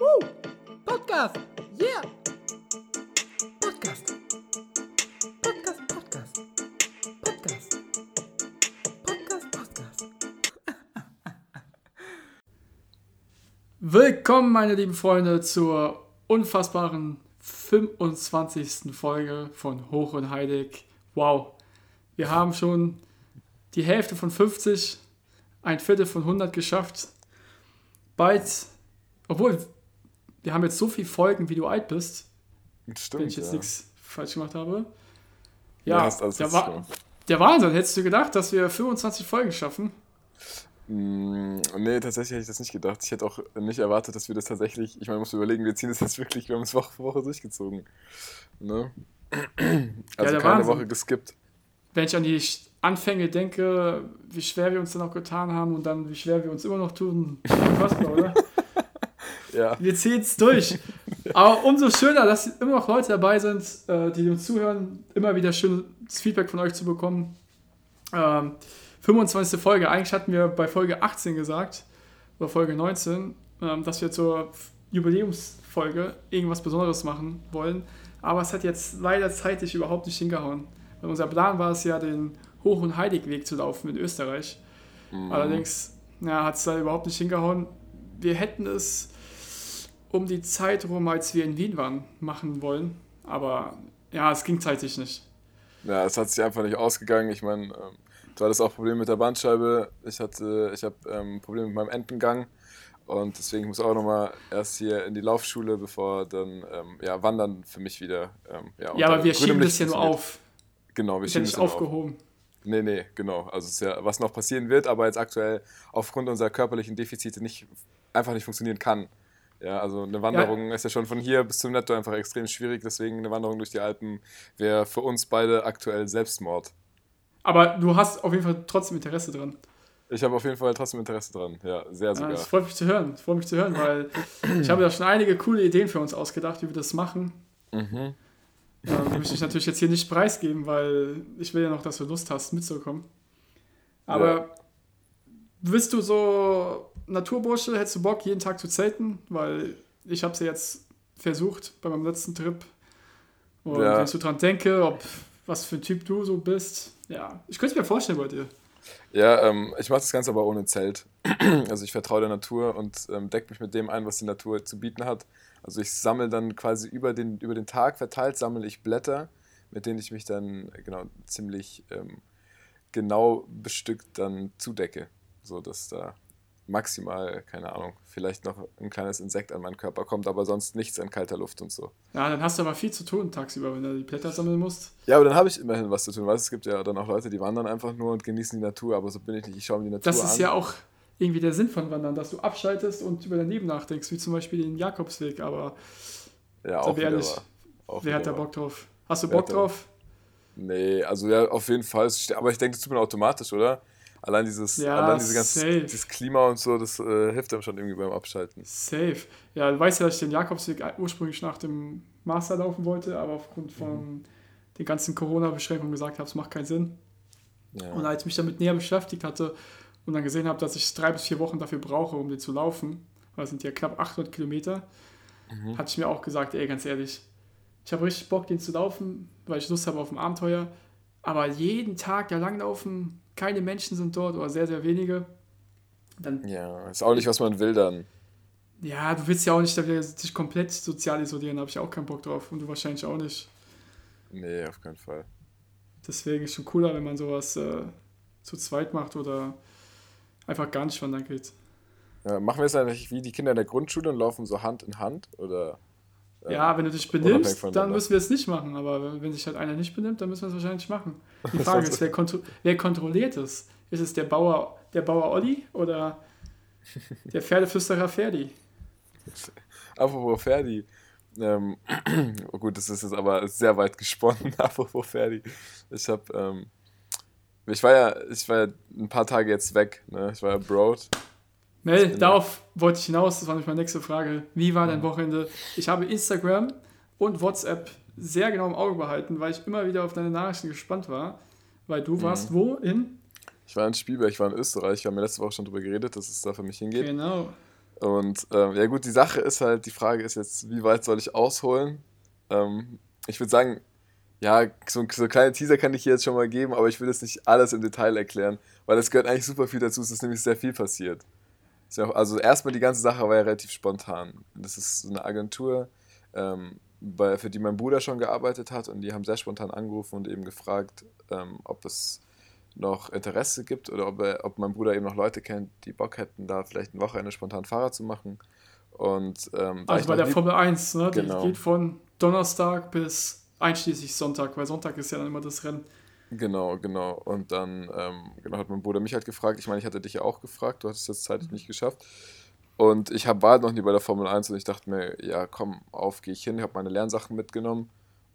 Woo! Podcast! Yeah! Podcast! Podcast, Podcast! Podcast! Podcast, Podcast! Willkommen, meine lieben Freunde, zur unfassbaren 25. Folge von Hoch und Heilig. Wow! Wir haben schon die Hälfte von 50, ein Viertel von 100 geschafft. Bald, obwohl wir haben jetzt so viele Folgen, wie du alt bist, Stimmt, wenn ich jetzt ja. nichts falsch gemacht habe. Ja, Ja, der, Wa der Wahnsinn. Hättest du gedacht, dass wir 25 Folgen schaffen? Mm, Nee, tatsächlich hätte ich das nicht gedacht. Ich hätte auch nicht erwartet, dass wir das tatsächlich, ich meine, man muss überlegen, wir ziehen das jetzt wirklich, wir haben es Woche für Woche durchgezogen. Ne? Also der keine Wahnsinn. Woche geskippt. Wenn ich an die Anfänge denke, wie schwer wir uns dann auch getan haben und dann wie schwer wir uns immer noch tun. Unfassbar, oder? Ja, Wir ziehen es durch. Aber umso schöner, dass immer noch Leute dabei sind, äh, die uns zuhören, immer wieder schönes Feedback von euch zu bekommen. Ähm, 25. Folge. Eigentlich hatten wir bei Folge 18 gesagt, oder Folge 19, ähm, dass wir zur Jubiläumsfolge irgendwas Besonderes machen wollen. Aber es hat jetzt leider zeitlich überhaupt nicht hingehauen. Weil unser Plan war es ja, den Hoch- und Heiligweg zu laufen in Österreich. Mhm. Allerdings ja, hat es da überhaupt nicht hingehauen. Wir hätten es um die Zeit rum, als wir in Wien waren, machen wollen. Aber ja, es ging zeitlich nicht. ja, es hat sich einfach nicht ausgegangen. Ich meine, ähm, du hattest auch Probleme mit der Bandscheibe. Ich hatte, ich habe ähm, Probleme mit meinem Entengang. Und deswegen muss ich auch nochmal erst hier in die Laufschule, bevor dann ähm, ja, Wandern für mich wieder. Ähm, ja, Ja, aber wir schieben Licht das ja nur auf. Genau, wir ja schieben nicht das ja nur auf. aufgehoben. Nee, nee, genau. Also es ist ja, was noch passieren wird, aber jetzt aktuell aufgrund unserer körperlichen Defizite nicht, einfach nicht funktionieren kann. Ja, also eine Wanderung ist ja schon von hier bis zum Netto einfach extrem schwierig, deswegen eine Wanderung durch die Alpen wäre für uns beide aktuell Selbstmord. Aber du hast auf jeden Fall trotzdem Interesse dran. Ich habe auf jeden Fall trotzdem Interesse dran. Ja, sehr Ja, sogar. das freut mich zu hören. Das freut mich zu hören, weil ich habe ja schon einige coole Ideen für uns ausgedacht, wie wir das machen. Mhm. Ja, die möchte ich natürlich jetzt hier nicht preisgeben, weil ich will ja noch, dass du Lust hast, mitzukommen. Aber Ja. bist du so Naturbursche? Hättest du Bock, jeden Tag zu zelten? Weil ich habe es ja jetzt versucht bei meinem letzten Trip. Und Ja. wenn ich so dran denke, ob was für ein Typ du so bist, ja, ich könnte es mir vorstellen bei dir. Ja, ähm, ich mache das Ganze aber ohne Zelt. Also ich vertraue der Natur und ähm, decke mich mit dem ein, was die Natur zu bieten hat. Also ich sammle dann quasi über den, über den Tag verteilt, sammle ich Blätter, mit denen ich mich dann genau ziemlich ähm, genau bestückt dann zudecke. So dass da maximal, keine Ahnung, vielleicht noch ein kleines Insekt an meinen Körper kommt, aber sonst nichts an kalter Luft und so. Ja, dann hast du aber viel zu tun tagsüber, wenn du die Blätter sammeln musst. Ja, aber dann habe ich immerhin was zu tun. Weißt, du, es gibt ja dann auch Leute, die wandern einfach nur und genießen die Natur, aber so bin ich nicht. Ich schaue mir die Natur Das an. ist ja auch irgendwie der Sinn von Wandern, dass du abschaltest und über dein Leben nachdenkst, wie zum Beispiel den Jakobsweg. Aber ja, wir wieder ehrlich. Auch wer hat da. Bock drauf? Hast du Wer Bock drauf? Nee, also ja, auf jeden Fall. Aber ich denke, das tut man automatisch, oder? Allein dieses, Ja, allein diese ganze, dieses Klima und so, das äh, hilft einem schon irgendwie beim Abschalten. Safe. Ja, du weißt ja, dass ich den Jakobsweg ursprünglich nach dem Master laufen wollte, aber aufgrund von den ganzen Corona-Beschränkungen gesagt habe, es macht keinen Sinn. Ja. Und als ich mich damit näher beschäftigt hatte und dann gesehen habe, dass ich drei bis vier Wochen dafür brauche, um den zu laufen, weil es sind ja knapp 800 Kilometer, Mhm. hatte ich mir auch gesagt, ey, ganz ehrlich, ich habe richtig Bock, den zu laufen, weil ich Lust habe auf ein Abenteuer. Aber jeden Tag da langlaufen, keine Menschen sind dort oder sehr, sehr wenige. Dann, ja, ist auch nicht, was man will dann. ja, du willst ja auch nicht dich komplett sozial isolieren, da habe ich auch keinen Bock drauf und du wahrscheinlich auch nicht. Nee, auf keinen Fall. Deswegen ist schon cooler, wenn man sowas äh, zu zweit macht oder einfach gar nicht wandern geht. Ja, machen wir es eigentlich wie die Kinder in der Grundschule und laufen so Hand in Hand? Oder? Ja, wenn du dich benimmst, dann müssen wir es nicht machen. Aber wenn, wenn sich halt einer nicht benimmt, dann müssen wir es wahrscheinlich machen. Die Frage ist, wer, kontro wer kontrolliert es? Ist es der Bauer, der Bauer Olli oder der Pferdeflüsterer Ferdi? Apropos Ferdi. Ähm, oh gut, das ist jetzt aber sehr weit gesponnen. Apropos Ferdi. Ich habe, ähm, ich war ja, ich war ja ein paar Tage jetzt weg. Ne? Ich war ja abroad. Mel, bin- darauf wollte ich hinaus, das war nämlich meine nächste Frage. Wie war dein Wochenende? Ich habe Instagram und WhatsApp sehr genau im Auge behalten, weil ich immer wieder auf deine Nachrichten gespannt war. Weil du warst wo? In? Ich war in Spielberg, ich war in Österreich. Wir haben ja letzte Woche schon drüber geredet, dass es da für mich hingeht. Genau. Und ähm, ja gut, die Sache ist halt, die Frage ist jetzt, wie weit soll ich ausholen? Ähm, ich würde sagen, ja, so, so kleine Teaser kann ich hier jetzt schon mal geben, aber ich will jetzt nicht alles im Detail erklären, weil es gehört eigentlich super viel dazu, es ist nämlich sehr viel passiert. Also erstmal die ganze Sache war ja relativ spontan. Das ist so eine Agentur, ähm, bei, für die mein Bruder schon gearbeitet hat und die haben sehr spontan angerufen und eben gefragt, ähm, ob es noch Interesse gibt oder ob, er, ob mein Bruder eben noch Leute kennt, die Bock hätten, da vielleicht ein Wochenende spontan Fahrer zu machen. Und, ähm, also bei der Formel 1, ne? Genau. Die geht von Donnerstag bis einschließlich Sonntag, weil Sonntag ist ja dann immer das Rennen. Genau, genau. Und dann ähm, genau, hat mein Bruder mich halt gefragt. Ich meine, ich hatte dich ja auch gefragt, du hattest das zeitlich nicht geschafft. Und ich hab, war halt noch nie bei der Formel 1 und ich dachte mir, ja komm, auf, gehe ich hin, habe meine Lernsachen mitgenommen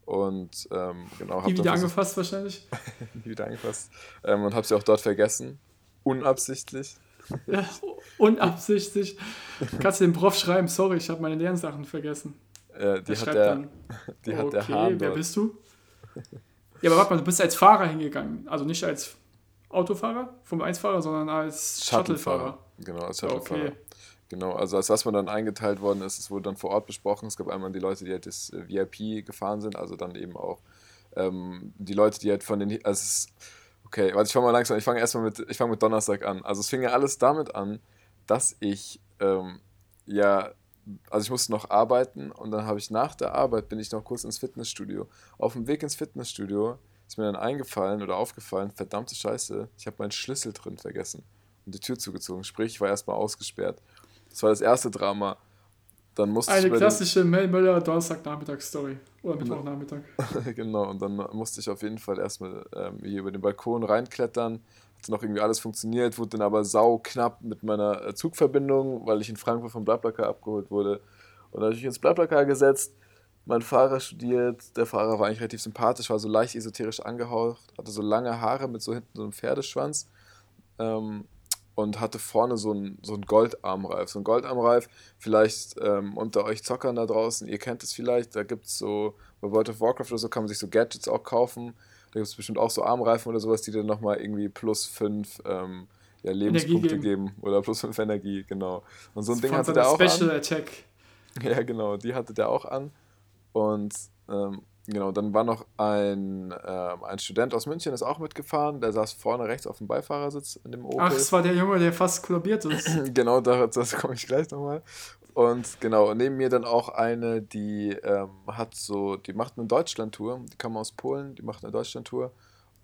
und ähm, genau. Nie wieder angefasst wahrscheinlich? nie wieder angefasst. Ähm, und habe sie auch dort vergessen. Unabsichtlich. ja, unabsichtlich. Kannst du dem Prof schreiben, sorry, ich habe meine Lernsachen vergessen. Äh, die hat der, dann, die okay, hat der Hahn wer bist du? Ja, aber warte mal, du bist als Fahrer hingegangen. Also nicht als Autofahrer, vom 1-Fahrer, sondern als Shuttlefahrer. Genau, als Shuttlefahrer. Okay. Genau, also als was man dann eingeteilt worden ist, es wurde dann vor Ort besprochen. Es gab einmal die Leute, die halt das äh, VIP gefahren sind, also dann eben auch ähm, die Leute, die halt von den. Also es, okay, warte, ich fange mal langsam, ich fange erstmal mit, ich fange mit Donnerstag an. Also es fing ja alles damit an, dass ich ähm, ja also ich musste noch arbeiten und dann habe ich nach der Arbeit bin ich noch kurz ins Fitnessstudio. Auf dem Weg ins Fitnessstudio ist mir dann eingefallen oder aufgefallen, verdammte Scheiße, ich habe meinen Schlüssel drin vergessen und die Tür zugezogen. Sprich, ich war erstmal ausgesperrt. Das war das erste Drama. Dann musste Eine klassische Mel Möller Donnerstagnachmittag-Story. Oder Mittwochnachmittag. genau, und dann musste ich auf jeden Fall erstmal ähm, hier über den Balkon reinklettern noch irgendwie alles funktioniert, wurde dann aber sau knapp mit meiner äh, Zugverbindung, weil ich in Frankfurt vom Blablacar abgeholt wurde. Und dann habe ich mich ins Blablacar gesetzt, mein Fahrer studiert, der Fahrer war eigentlich relativ sympathisch, war so leicht esoterisch angehaucht, hatte so lange Haare mit so hinten so einem Pferdeschwanz ähm, und hatte vorne so einen so Goldarmreif. So ein Goldarmreif, vielleicht ähm, unter euch Zockern da draußen, ihr kennt es vielleicht, da gibt es so, bei World of Warcraft oder so kann man sich so Gadgets auch kaufen da gibt es bestimmt auch so Armreifen oder sowas, die dir nochmal irgendwie plus 5 ähm, ja, Lebenspunkte geben. geben. Oder plus 5 Energie, genau. Und so ein das Ding hatte der auch Special an. Attack. Ja, genau, die hatte der auch an. Und ähm, genau, dann war noch ein, ähm, ein Student aus München, ist auch mitgefahren. Der saß vorne rechts auf dem Beifahrersitz in dem Opel. Ach, das war der Junge, der fast kollabiert ist. genau, da, das komme ich gleich nochmal. Und genau, neben mir dann auch eine, die ähm, hat so, die macht eine Deutschland-Tour, die kam aus Polen, die macht eine Deutschland-Tour.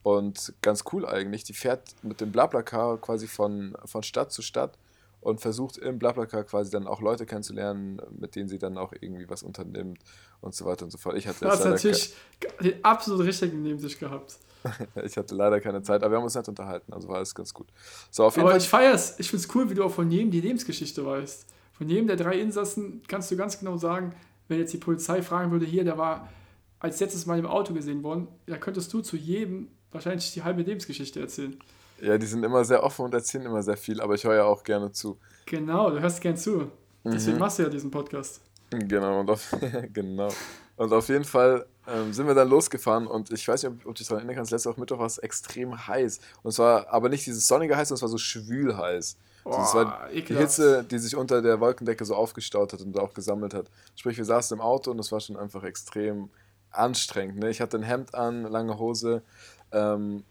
Und ganz cool eigentlich, die fährt mit dem Blablacar quasi von, von Stadt zu Stadt und versucht im Blablacar quasi dann auch Leute kennenzulernen, mit denen sie dann auch irgendwie was unternimmt und so weiter und so fort. Ich hatte du hast natürlich den absolut richtigen neben sich gehabt. ich hatte leider keine Zeit, aber wir haben uns nicht unterhalten, also war alles ganz gut. So, auf jeden aber Fall. ich feier's, ich find's cool, wie du auch von jedem die Lebensgeschichte weißt. Von jedem der drei Insassen kannst du ganz genau sagen, wenn jetzt die Polizei fragen würde, hier, der war als letztes Mal im Auto gesehen worden, da könntest du zu jedem wahrscheinlich die halbe Lebensgeschichte erzählen. Ja, die sind immer sehr offen und erzählen immer sehr viel, aber ich höre ja auch gerne zu. Genau, du hörst gern zu. Deswegen mhm. machst du ja diesen Podcast. Genau, und auf, genau. Und auf jeden Fall ähm, sind wir dann losgefahren und ich weiß nicht, ob, ob du dich daran erinnern kannst, letzte Woche Mittwoch war es extrem heiß. Und es war aber nicht dieses sonnige heiß, sondern es war so schwül heiß. Boah, das war die Hitze, die sich unter der Wolkendecke so aufgestaut hat und auch gesammelt hat. Sprich, wir saßen im Auto und es war schon einfach extrem anstrengend. Ne? Ich hatte ein Hemd an, lange Hose ähm,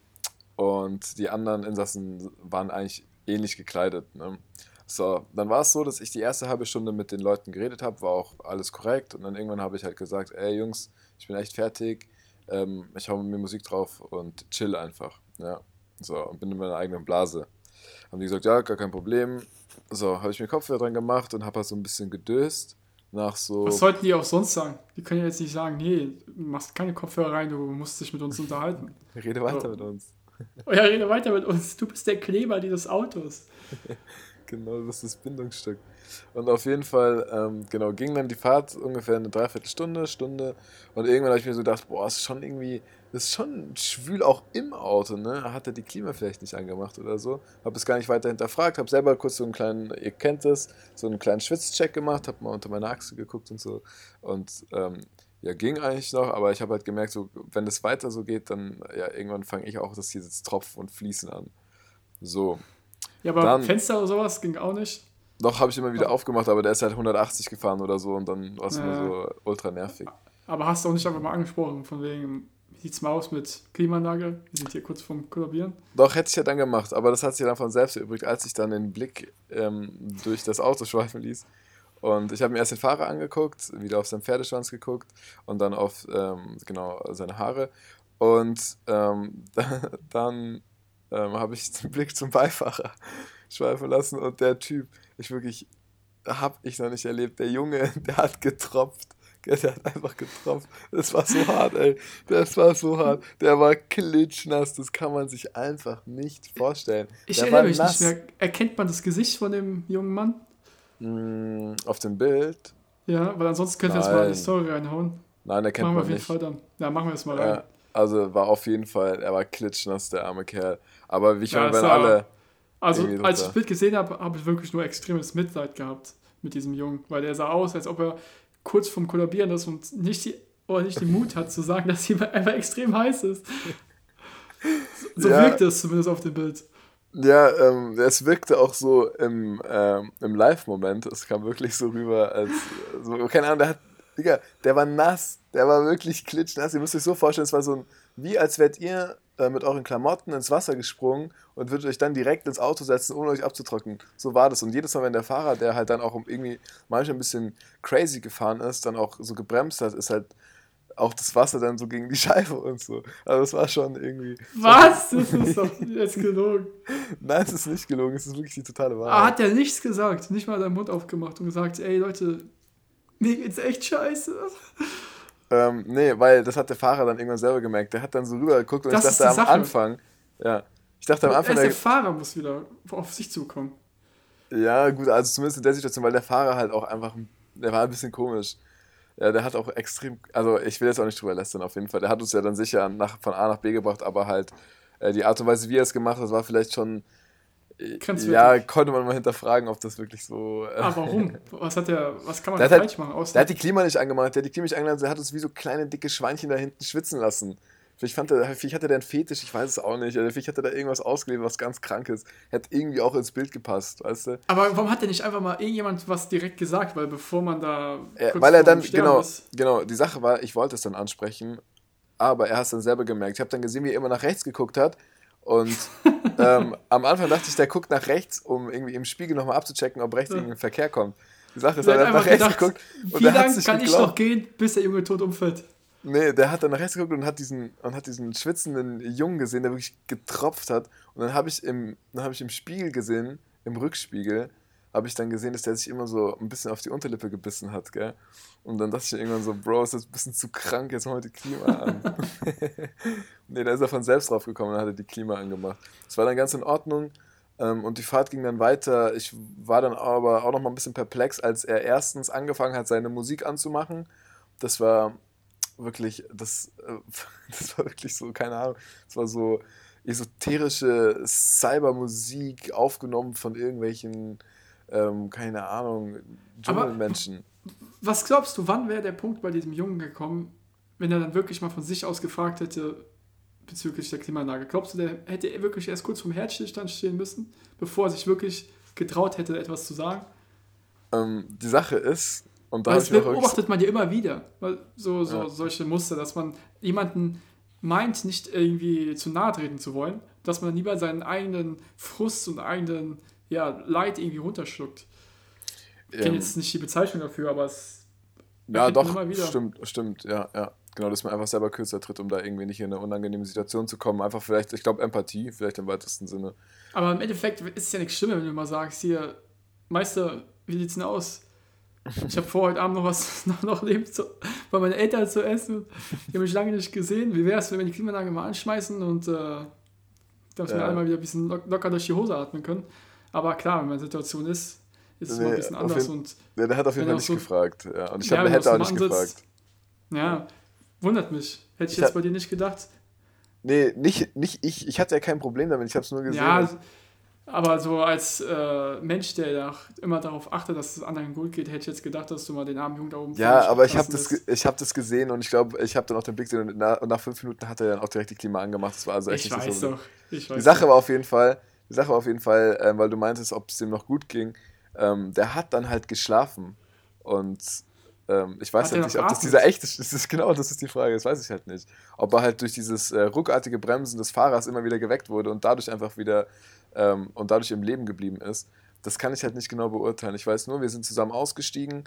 und die anderen Insassen waren eigentlich ähnlich gekleidet. Ne? So, dann war es so, dass ich die erste halbe Stunde mit den Leuten geredet habe, war auch alles korrekt und dann irgendwann habe ich halt gesagt, ey Jungs, ich bin echt fertig, ähm, ich hau mir Musik drauf und chill einfach. Ja, so, und bin in meiner eigenen Blase. Haben die gesagt, ja, gar kein Problem. So, habe ich mir Kopfhörer dran gemacht und habe halt so ein bisschen gedöst. Nach so. Was sollten die auch sonst sagen? Die können ja jetzt nicht sagen, nee, du machst keine Kopfhörer rein, du musst dich mit uns unterhalten. rede weiter so. mit uns. Oh ja, rede weiter mit uns. Du bist der Kleber dieses Autos. genau, du bist das Bindungsstück. Und auf jeden Fall, ähm, genau, ging dann die Fahrt ungefähr eine Dreiviertelstunde, Stunde. Und irgendwann habe ich mir so gedacht, boah, ist schon irgendwie das ist schon schwül auch im Auto, ne? Hat er die Klima vielleicht nicht angemacht oder so? Hab es gar nicht weiter hinterfragt, hab selber kurz so einen kleinen, ihr kennt es, so einen kleinen Schwitzcheck gemacht, hab mal unter meine Achse geguckt und so. Und ähm, ja, ging eigentlich noch, aber ich habe halt gemerkt, so, wenn das weiter so geht, dann ja, irgendwann fange ich auch das hier jetzt Tropfen und Fließen an. So. Ja, aber dann, Fenster oder sowas ging auch nicht? Doch, habe ich immer wieder aufgemacht, aber der ist halt 180 gefahren oder so und dann war es ja. immer so ultra nervig. Aber hast du auch nicht einfach mal angesprochen, von wegen, sieht's mal aus mit Klimaanlage? Wir sind hier kurz vorm Kollabieren. Doch, hätte ich ja dann gemacht, aber das hat sich dann von selbst erübrigt, als ich dann den Blick ähm, durch das Auto schweifen ließ. Und ich habe mir erst den Fahrer angeguckt, wieder auf seinen Pferdeschwanz geguckt und dann auf ähm, genau seine Haare. Und ähm, dann ähm, habe ich den Blick zum Beifahrer schweifen lassen und der Typ, ich wirklich, habe ich noch nicht erlebt, der Junge, der hat getropft. Der hat einfach getropft. Das war so hart, ey. Das war so hart. Der war klitschnass. Das kann man sich einfach nicht vorstellen. Ich der erinnere mich nass. nicht mehr. Erkennt man das Gesicht von dem jungen Mann? Mm, auf dem Bild? Ja, weil ansonsten könnte wir jetzt mal in die Story reinhauen. Nein, erkennt machen man wir auf jeden Fall dann. Ja, machen wir es mal rein. Ja, also war auf jeden Fall, er war klitschnass, der arme Kerl. Aber wie ich ja, meine, wenn alle also, als ich das Bild gesehen habe, habe ich wirklich nur extremes Mitleid gehabt mit diesem Jungen, weil der sah aus, als ob er kurz vorm Kollabieren ist und nicht, die, oder nicht den Mut hat zu sagen, dass ihm einfach extrem heiß ist. So ja. wirkte es zumindest auf dem Bild. Ja, ähm, es wirkte auch so im, ähm, im Live-Moment. Es kam wirklich so rüber, als so, keine Ahnung, der hat, Digga, der war nass, der war wirklich klitschnass. Ihr müsst euch so vorstellen, es war so ein, wie als wärt ihr äh, mit euren Klamotten ins Wasser gesprungen und würdet euch dann direkt ins Auto setzen, ohne euch abzutrocknen. So war das. Und jedes Mal, wenn der Fahrer, der halt dann auch irgendwie manchmal ein bisschen crazy gefahren ist, dann auch so gebremst hat, ist halt auch das Wasser dann so gegen die Scheibe und so. Also das war schon irgendwie. Was? Das ist doch jetzt gelogen. Nein, es ist nicht gelogen, es ist wirklich die totale Wahrheit. Ah, hat er nichts gesagt, nicht mal seinen Mund aufgemacht und gesagt, ey Leute, mir geht's echt scheiße. Ähm, nee, weil das hat der Fahrer dann irgendwann selber gemerkt. Der hat dann so rüber geguckt und das ich dachte am Sache. Anfang, ja, ich dachte am Anfang. Der, der Fahrer muss wieder auf sich zukommen. Ja, gut, also zumindest in der Situation, weil der Fahrer halt auch einfach, der war ein bisschen komisch. Ja, der hat auch extrem, also ich will jetzt auch nicht drüber lästern auf jeden Fall. Der hat uns ja dann sicher nach, von A nach B gebracht, aber halt äh, die Art und Weise, wie er es gemacht hat, war vielleicht schon ja, konnte man mal hinterfragen, ob das wirklich so. Äh ah, warum? Was hat der, was kann man da falsch halt, machen? Außer der hat die Klima nicht angemacht, der hat die Klima nicht angemacht, der hat uns wie so kleine, dicke Schweinchen da hinten schwitzen lassen. Vielleicht, fand er, vielleicht hatte der einen Fetisch, ich weiß es auch nicht. Oder vielleicht hat er da irgendwas ausgelebt, was ganz krankes. Hätte irgendwie auch ins Bild gepasst, weißt du? Aber warum hat der nicht einfach mal irgendjemand was direkt gesagt? Weil bevor man da. Ja, weil er dann, genau, ist. genau, die Sache war, ich wollte es dann ansprechen, aber er hat es dann selber gemerkt. Ich habe dann gesehen, wie er immer nach rechts geguckt hat und ähm, am Anfang dachte ich, der guckt nach rechts, um irgendwie im Spiegel nochmal abzuchecken, ob rechts irgendwie ein Verkehr kommt. Die Sache ist, er hat nach rechts gedacht, geguckt und wie lange kann ich noch gehen, bis der Junge tot umfällt? Nee, der hat dann nach rechts geguckt und hat diesen, und hat diesen schwitzenden Jungen gesehen, der wirklich getropft hat. Und dann habe ich, im, hab ich im Spiegel gesehen, im Rückspiegel, habe ich dann gesehen, dass der sich immer so ein bisschen auf die Unterlippe gebissen hat, gell? Und dann dachte ich irgendwann so, Bro, ist das ein bisschen zu krank, jetzt mal die Klima an. nee, da ist er von selbst drauf gekommen und hat er die Klima angemacht. Es war dann ganz in Ordnung ähm, und die Fahrt ging dann weiter. Ich war dann aber auch noch mal ein bisschen perplex, als er erstens angefangen hat, seine Musik anzumachen. Das war wirklich, das, äh, das war wirklich so, keine Ahnung, das war so esoterische Cybermusik aufgenommen von irgendwelchen ähm, keine Ahnung, Dschungelmenschen. Was glaubst du, wann wäre der Punkt bei diesem Jungen gekommen, wenn er dann wirklich mal von sich aus gefragt hätte bezüglich der Klimaanlage? Glaubst du, der hätte wirklich erst kurz vom Herzstillstand stehen müssen, bevor er sich wirklich getraut hätte, etwas zu sagen? Ähm, die Sache ist, und da das beobachtet man ja immer wieder, so, so ja. solche Muster, dass man jemanden meint, nicht irgendwie zu nahe treten zu wollen, dass man lieber seinen eigenen Frust und eigenen ja, Leid irgendwie runterschluckt. Ich kenne ähm, jetzt nicht die Bezeichnung dafür, aber es. Ja, doch, stimmt, stimmt, ja, ja. Genau, dass man einfach selber kürzer tritt, um da irgendwie nicht in eine unangenehme Situation zu kommen. Einfach vielleicht, ich glaube, Empathie, vielleicht im weitesten Sinne. Aber im Endeffekt ist es ja nichts Schlimmer, wenn du mal sagst, hier, Meister, wie sieht's denn aus? Ich habe vor, heute Abend noch was noch, noch leben zu, bei meinen Eltern zu essen. Die haben mich lange nicht gesehen. Wie wäre es, wenn wir die Klimaanlage mal anschmeißen und äh, dass ja. wir einmal wieder ein bisschen locker durch die Hose atmen können? Aber klar, wenn man in der Situation ist, ist es nee, mal ein bisschen anders. Jeden, und ja, der hat auf jeden Fall nicht so, gefragt. Ja. Und ich ja, hätte auch nicht Ansatz, gefragt. Ja, wundert mich. Hätte ich, ich jetzt bei dir nicht gedacht. Nee, nicht, nicht ich. Ich hatte ja kein Problem damit. Ich habe es nur gesehen. Ja, aber so als äh, Mensch, der immer darauf achtet, dass es anderen gut geht, hätte ich jetzt gedacht, dass du mal den armen Jungen da oben Ja, aber ich habe das, ich hab das gesehen und ich glaube, ich habe dann auch den Blick gesehen und nach, und nach, fünf Minuten hat er dann auch direkt die Klima angemacht. Das war also echt ich weiß so. doch. Ich weiß die Sache doch. war auf jeden Fall, die Sache auf jeden Fall, äh, weil du meintest, ob es dem noch gut ging. ähm, der hat dann halt geschlafen. Und ähm, ich weiß halt nicht, ob das dieser echte ist. Das genau, das ist die Frage, das weiß ich halt nicht. Ob er halt durch dieses äh, ruckartige Bremsen des Fahrers immer wieder geweckt wurde und dadurch einfach wieder ähm, und dadurch im Leben geblieben ist. Das kann ich halt nicht genau beurteilen. Ich weiß nur, wir sind zusammen ausgestiegen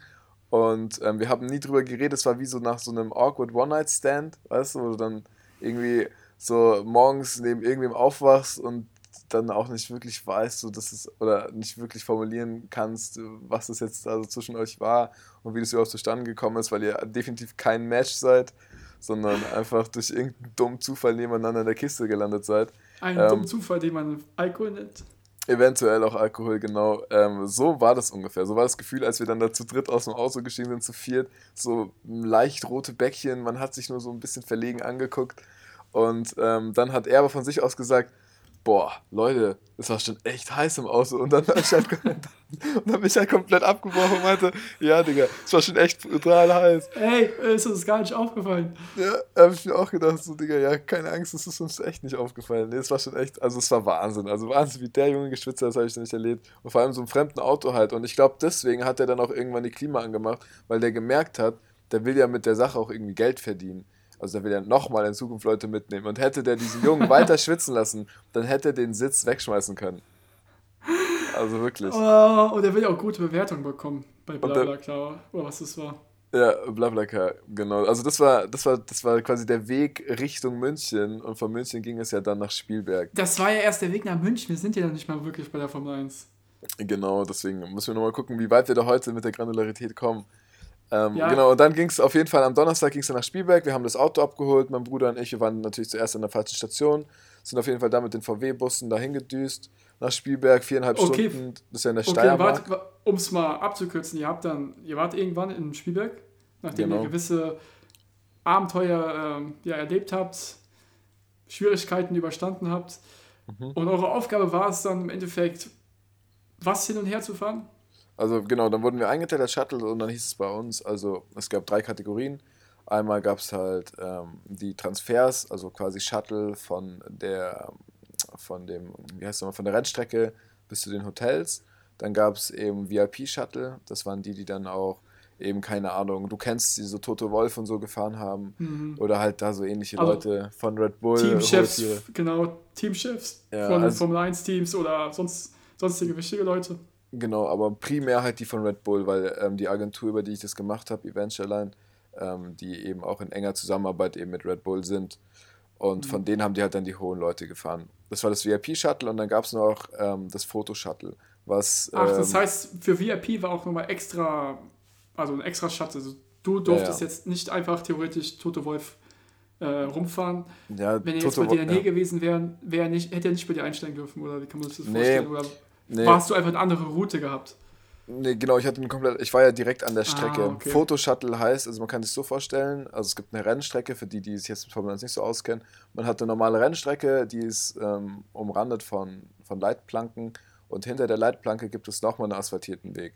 und ähm, wir haben nie drüber geredet. Es war wie so nach so einem awkward One-Night-Stand, weißt du, wo du dann irgendwie so morgens neben irgendwem aufwachst und dann auch nicht wirklich weißt, so dass es oder nicht wirklich formulieren kannst, was das jetzt also zwischen euch war und wie das überhaupt zustande gekommen ist, weil ihr definitiv kein Match seid, sondern einfach durch irgendeinen dummen Zufall nebeneinander in der Kiste gelandet seid. Ein ähm, dummen Zufall, den man Alkohol nennt. Eventuell auch Alkohol, genau. Ähm, so war das ungefähr. So war das Gefühl, als wir dann da zu dritt aus dem Auto gestiegen sind, zu viert. So leicht rote Bäckchen, man hat sich nur so ein bisschen verlegen angeguckt. Und ähm, dann hat er aber von sich aus gesagt, boah, Leute, es war schon echt heiß im Auto. Und dann, halt, und dann bin ich halt komplett abgebrochen und meinte, ja, Digga, es war schon echt total heiß. Ey, ist uns gar nicht aufgefallen. Ja, hab ich mir auch gedacht, so, Digga, ja, keine Angst, es ist uns echt nicht aufgefallen. Nee, es war schon echt, also es war Wahnsinn. Also Wahnsinn, wie der Junge geschwitzt hat, das habe ich noch nicht erlebt. Und vor allem so im fremden Auto halt. Und ich glaube, deswegen hat er dann auch irgendwann die Klima angemacht, weil der gemerkt hat, der will ja mit der Sache auch irgendwie Geld verdienen. Also da will er nochmal in Zukunft Leute mitnehmen. Und hätte der diesen Jungen weiter schwitzen lassen, dann hätte er den Sitz wegschmeißen können. Also wirklich. Oh, und er will ja auch gute Bewertungen bekommen bei Blablacar oder was das war. Ja, Blablacar, genau. Also das war, das war, das war quasi der Weg Richtung München und von München ging es ja dann nach Spielberg. Das war ja erst der Weg nach München. Wir sind ja noch nicht mal wirklich bei der Formel 1. Genau, deswegen müssen wir nochmal gucken, wie weit wir da heute mit der Granularität kommen. Ähm, ja. Genau, und dann ging es auf jeden Fall am Donnerstag ging's dann nach Spielberg. Wir haben das Auto abgeholt, mein Bruder und ich. Wir waren natürlich zuerst an der falschen Station, sind auf jeden Fall da mit den VW-Bussen dahin gedüst nach Spielberg, viereinhalb okay. Stunden. Das ist ja in der okay, Steiermark. Um es mal abzukürzen, ihr habt dann, ihr wart irgendwann in Spielberg, nachdem genau. ihr gewisse Abenteuer ähm, ja, erlebt habt, Schwierigkeiten überstanden habt. Mhm. Und eure Aufgabe war es dann im Endeffekt, was hin und her zu fahren? Also genau, dann wurden wir eingeteilt als Shuttle und dann hieß es bei uns, also es gab drei Kategorien. Einmal gab es halt ähm, die Transfers, also quasi Shuttle von der, von dem, wie heißt das von der Rennstrecke bis zu den Hotels. Dann gab es eben VIP-Shuttle, das waren die, die dann auch eben, keine Ahnung, du kennst die so Toto Wolf und so gefahren haben. Mhm. Oder halt da so ähnliche also Leute von Red Bull. Teamchefs, genau, Teamchefs ja, von also, Formel 1 Teams oder sonst, sonstige wichtige Leute. Genau, aber primär halt die von Red Bull, weil ähm, die Agentur, über die ich das gemacht habe, Eventualine, ähm, die eben auch in enger Zusammenarbeit eben mit Red Bull sind. Und mhm. von denen haben die halt dann die hohen Leute gefahren. Das war das VIP-Shuttle und dann gab es noch ähm, das Fotoshuttle. Was, Ach, das ähm, heißt, für VIP war auch nochmal extra, also ein extra Shuttle. Also du durftest ja, ja. jetzt nicht einfach theoretisch Toto Wolf äh, rumfahren. Ja, Wenn er jetzt bei dir in der Nähe gewesen wäre, wär nicht, hätte er nicht bei dir einsteigen dürfen, oder wie kann man sich das nee. vorstellen? Oder Nee. Hast du einfach eine andere Route gehabt? Nee, genau, ich hatte einen komplett, ich war ja direkt an der Strecke. Ah, okay. Fotoshuttle heißt, also man kann sich so vorstellen, also es gibt eine Rennstrecke, für die, die sich jetzt mit Formel 1 nicht so auskennen. Man hat eine normale Rennstrecke, die ist ähm, umrandet von, von Leitplanken und hinter der Leitplanke gibt es nochmal einen asphaltierten Weg.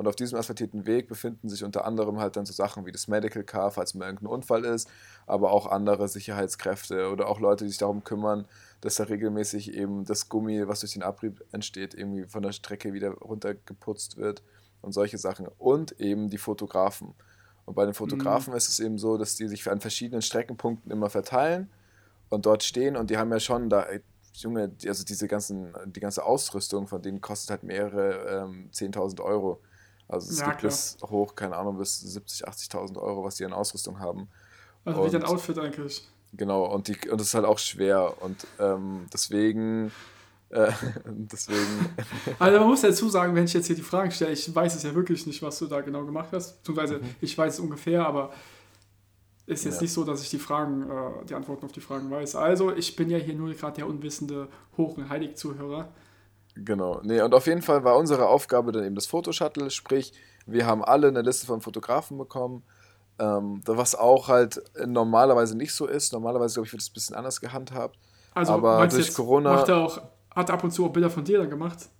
Und auf diesem asphaltierten Weg befinden sich unter anderem halt dann so Sachen wie das Medical Car, falls mal irgendein Unfall ist, aber auch andere Sicherheitskräfte oder auch Leute, die sich darum kümmern, dass da regelmäßig eben das Gummi, was durch den Abrieb entsteht, irgendwie von der Strecke wieder runtergeputzt wird und solche Sachen. Und eben die Fotografen. Und bei den Fotografen mhm. ist es eben so, dass die sich an verschiedenen Streckenpunkten immer verteilen und dort stehen und die haben ja schon da, Junge, also diese ganzen, die ganze Ausrüstung von denen kostet halt mehrere ähm, 10.000 Euro. Also es ja, gibt klar. bis hoch, keine Ahnung, bis 70.000, 80.000 Euro, was die an Ausrüstung haben. Also und, wie dein Outfit eigentlich. Genau, und, die, und das ist halt auch schwer. Und ähm, deswegen. Äh, deswegen. Also man muss dazu sagen, wenn ich jetzt hier die Fragen stelle, ich weiß es ja wirklich nicht, was du da genau gemacht hast. Beziehungsweise mhm. ich weiß es ungefähr, aber ist jetzt ja. nicht so, dass ich die Fragen, äh, die Antworten auf die Fragen weiß. Also ich bin ja hier nur gerade der unwissende Hoch- und Heilig-Zuhörer. Genau. Nee, und auf jeden Fall war unsere Aufgabe dann eben das Fotoshuttle, sprich, wir haben alle eine Liste von Fotografen bekommen ähm, was auch halt normalerweise nicht so ist. Normalerweise, glaube ich, wird es ein bisschen anders gehandhabt. Also, aber durch jetzt, Corona. Macht er auch, hat er ab und zu auch Bilder von dir dann gemacht?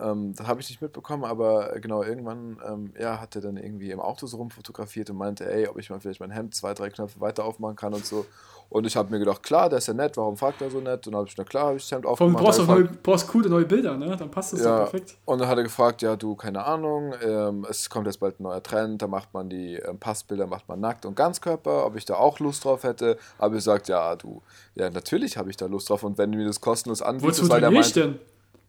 ähm, das habe ich nicht mitbekommen, aber genau, irgendwann ähm, ja, hat er dann irgendwie im Auto so rumfotografiert und meinte, ey, ob ich mal vielleicht mein Hemd zwei, drei Knöpfe weiter aufmachen kann und so. Und ich habe mir gedacht, klar, der ist ja nett, warum fragt er so nett? Und dann habe ich, na klar, habe ich das Hemd aufgemacht. Brauchst du brauchst coole neue Bilder, ne? Dann passt das ja, perfekt. Und dann hat er gefragt, ja, du, keine Ahnung, ähm, es kommt jetzt bald ein neuer Trend, da macht man die ähm, Passbilder, macht man nackt und Ganzkörper, ob ich da auch Lust drauf hätte. Aber ich sagt, ja, du, ja, natürlich habe ich da Lust drauf und wenn du mir das kostenlos anbietest, Wozu weil der meint, ich denn?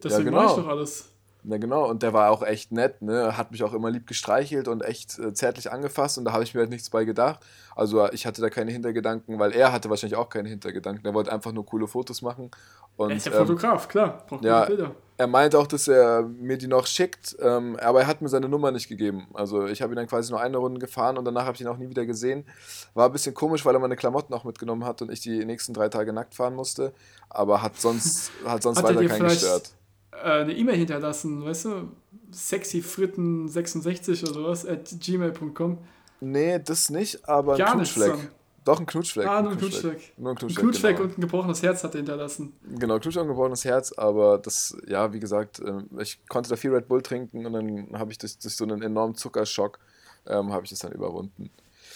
Deswegen ja, mache genau. ich doch alles. Na genau, und der war auch echt nett, ne? Hat mich auch immer lieb gestreichelt und echt äh, zärtlich angefasst und da habe ich mir halt nichts bei gedacht. Also ich hatte da keine Hintergedanken, weil er hatte wahrscheinlich auch keine Hintergedanken. Er wollte einfach nur coole Fotos machen. Und, er ist ja ähm, Fotograf, klar. Braucht ja, Bilder. er meinte auch, dass er mir die noch schickt, ähm, aber er hat mir seine Nummer nicht gegeben. Also ich habe ihn dann quasi nur eine Runde gefahren und danach habe ich ihn auch nie wieder gesehen. War ein bisschen komisch, weil er meine Klamotten auch mitgenommen hat und ich die nächsten drei Tage nackt fahren musste. Aber hat sonst, hat sonst Hat er weiter keinen gestört. Äh, eine E-Mail hinterlassen, weißt du? sexyfritten66 oder sowas at gmail.com. Nee, das nicht, aber ein Gar nichts Knutschfleck. Doch, ein Knutschfleck. Ah, ein nur ein Knutschfleck. Nur ein Ein Knutschfleck, Knutschfleck genau. und ein gebrochenes Herz hat er hinterlassen. Genau, Knutschfleck und gebrochenes Herz, aber das, ja, wie gesagt, ähm, ich konnte da viel Red Bull trinken und dann habe ich durch, durch so einen enormen Zuckerschock, ähm, habe ich das dann überwunden.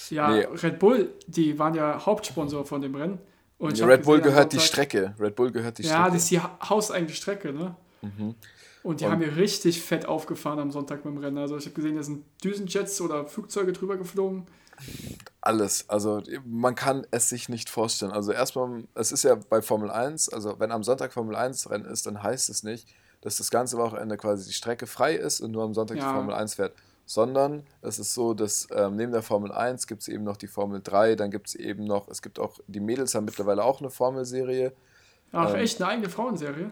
Ja, Nee. Red Bull, die waren ja Hauptsponsor von dem Rennen. Und Red Bull gesehen am gehört die Strecke. Red Bull gehört die Ja, Strecke. das ist die ha- hauseigene Strecke, ne? Und die Und- haben hier richtig fett aufgefahren am Sonntag beim Rennen. Also ich habe gesehen, da sind Düsenjets oder Flugzeuge drüber geflogen. Alles. Also man kann es sich nicht vorstellen. Also erstmal, es ist ja bei Formel 1, also wenn am Sonntag Formel 1 Rennen ist, dann heißt es nicht, dass das ganze Wochenende quasi die Strecke frei ist und nur am Sonntag die Ja. Formel 1 fährt. Sondern es ist so, dass ähm, neben der Formel 1 gibt es eben noch die Formel 3, dann gibt es eben noch, es gibt auch, die Mädels haben mittlerweile auch eine Formelserie. Ach, Ähm, echt, eine eigene Frauenserie?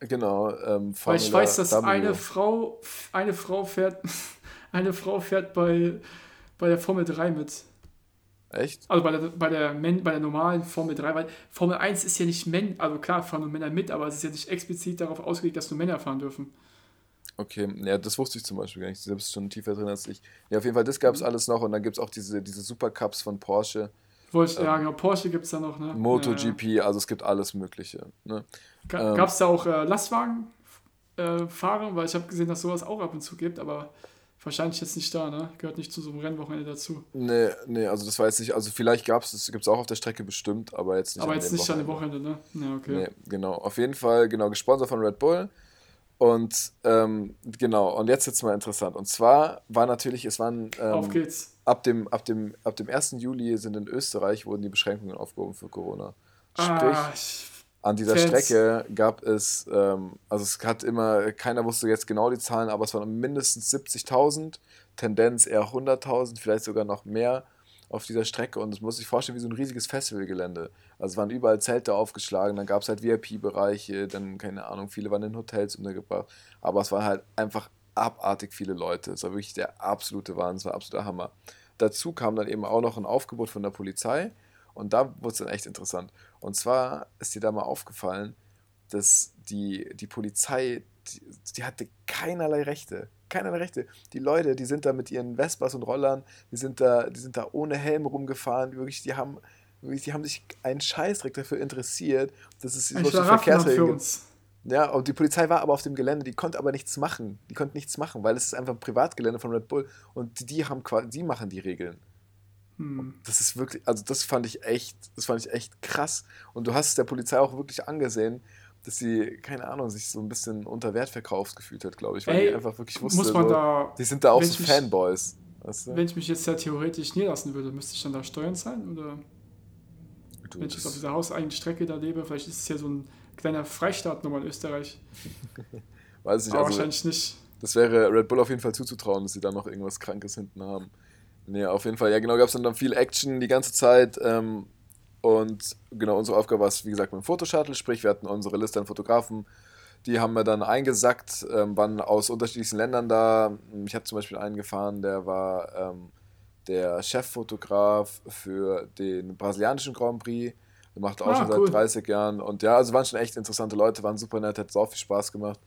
Genau. Ähm, Weil ich weiß, dass W. eine Frau, eine Frau fährt, eine Frau fährt bei, bei der Formel 3 mit. Echt? Also bei der, bei der, Men, bei der normalen Formel 3, weil Formel 1 ist ja nicht Männer, also klar fahren nur Männer mit, aber es ist ja nicht explizit darauf ausgelegt, dass nur Männer fahren dürfen. Okay, ja, das wusste ich zum Beispiel gar nicht. Du bist schon tiefer drin als ich. Ja, auf jeden Fall, das gab es Mhm. alles noch und dann gibt es auch diese, diese Supercups von Porsche. Wollte ich, ja, genau, Porsche gibt es da noch, ne? MotoGP, also es gibt alles Mögliche. Ne? Ja, ähm, Gab es da auch äh, Lastwagenfahrer? Äh, weil ich habe gesehen, dass sowas auch ab und zu gibt, aber wahrscheinlich jetzt nicht da, ne? Gehört nicht zu so einem Rennwochenende dazu. Nee, nee, also das weiß ich. Also vielleicht gab es, das gibt es auch auf der Strecke bestimmt, aber jetzt nicht aber jetzt nicht an dem Wochenende, ne? Ja, okay. Nee, genau. Auf jeden Fall, genau, gesponsert von Red Bull. Und ähm, genau, und jetzt jetzt mal interessant. Und zwar war natürlich, es waren Auf ähm, geht's. Ab, dem, ab, dem, ab dem 1. Juli sind in Österreich wurden die Beschränkungen aufgehoben für Corona. Sprich, Ah, An dieser Fans. Strecke gab es, ähm, also es hat immer, keiner wusste jetzt genau die Zahlen, aber es waren mindestens 70.000, Tendenz eher 100.000, vielleicht sogar noch mehr auf dieser Strecke und das muss sich vorstellen wie so ein riesiges Festivalgelände. Also es waren überall Zelte aufgeschlagen, dann gab es halt VIP-Bereiche, dann keine Ahnung, viele waren in Hotels untergebracht, aber es waren halt einfach abartig viele Leute. Es war wirklich der absolute Wahnsinn, es war absoluter Hammer. Dazu kam dann eben auch noch ein Aufgebot von der Polizei und da wurde es dann echt interessant. Und zwar ist dir da mal aufgefallen, dass die, die Polizei, die, die hatte keinerlei Rechte. Keinerlei Rechte. Die Leute, die sind da mit ihren Vespas und Rollern, die sind da, die sind da ohne Helm rumgefahren. Wirklich, die haben, wirklich, die haben sich einen Scheißdreck dafür interessiert, dass es solche Verkehrsregeln gibt. Ja, und die Polizei war aber auf dem Gelände, die konnte aber nichts machen. Die konnte nichts machen, weil es ist einfach ein Privatgelände von Red Bull und die, haben quasi, die machen die Regeln. Hm. Das ist wirklich, also das fand ich echt, das fand ich echt krass. Und du hast es der Polizei auch wirklich angesehen, dass sie, keine Ahnung, sich so ein bisschen unter Wert verkauft gefühlt hat, glaube ich. Weil Ey, die einfach wirklich wusste, Muss man so, da, die sind da auch so ich mich- Fanboys. Weißt du? wenn ich mich jetzt ja theoretisch niederlassen würde, müsste ich dann da Steuern zahlen? Oder Du, wenn ich jetzt auf dieser hauseigenen Strecke da lebe, vielleicht ist es ja so ein kleiner Freistaat nochmal in Österreich. weiß ich, Aber also, wahrscheinlich nicht. das wäre Red Bull auf jeden Fall zuzutrauen, dass sie da noch irgendwas Krankes hinten haben. Nee, auf jeden Fall. Ja, genau, gab es dann, dann viel Action die ganze Zeit. Ähm, und genau, unsere Aufgabe war es, wie gesagt, mit dem Fotoshuttle, sprich, wir hatten unsere Liste an Fotografen, die haben wir dann eingesackt, ähm, waren aus unterschiedlichsten Ländern da. Ich habe zum Beispiel einen gefahren, der war ähm, der Cheffotograf für den brasilianischen Grand Prix. Der macht auch Ah, schon seit cool. 30 Jahren. Und ja, also waren schon echt interessante Leute, waren super nett, hat sau viel Spaß gemacht.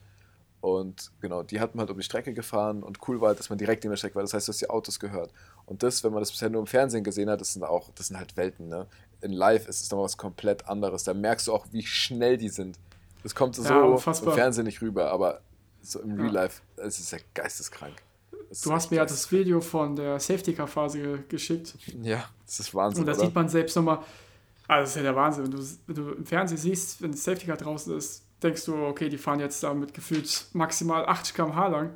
Und genau, die hatten halt um die Strecke gefahren und cool war halt, dass man direkt in der Strecke war. Das heißt, du hast die Autos gehört. Und das, wenn man das bisher nur im Fernsehen gesehen hat, das sind auch, das sind halt Welten, ne? In live ist es nochmal was komplett anderes. Da merkst du auch, wie schnell die sind. Das kommt so Ja, im. Fernsehen nicht rüber, aber so im Real. Life, es ist ja geisteskrank. Das du hast mir ja das Video von der Safety-Car-Phase geschickt. Ja, das ist Wahnsinn. Und da sieht man selbst nochmal, also das ist ja der Wahnsinn, wenn du, wenn du im Fernsehen siehst, wenn das Safety-Car draußen ist, denkst du, okay, die fahren jetzt da mit gefühlt maximal 80 km/h lang.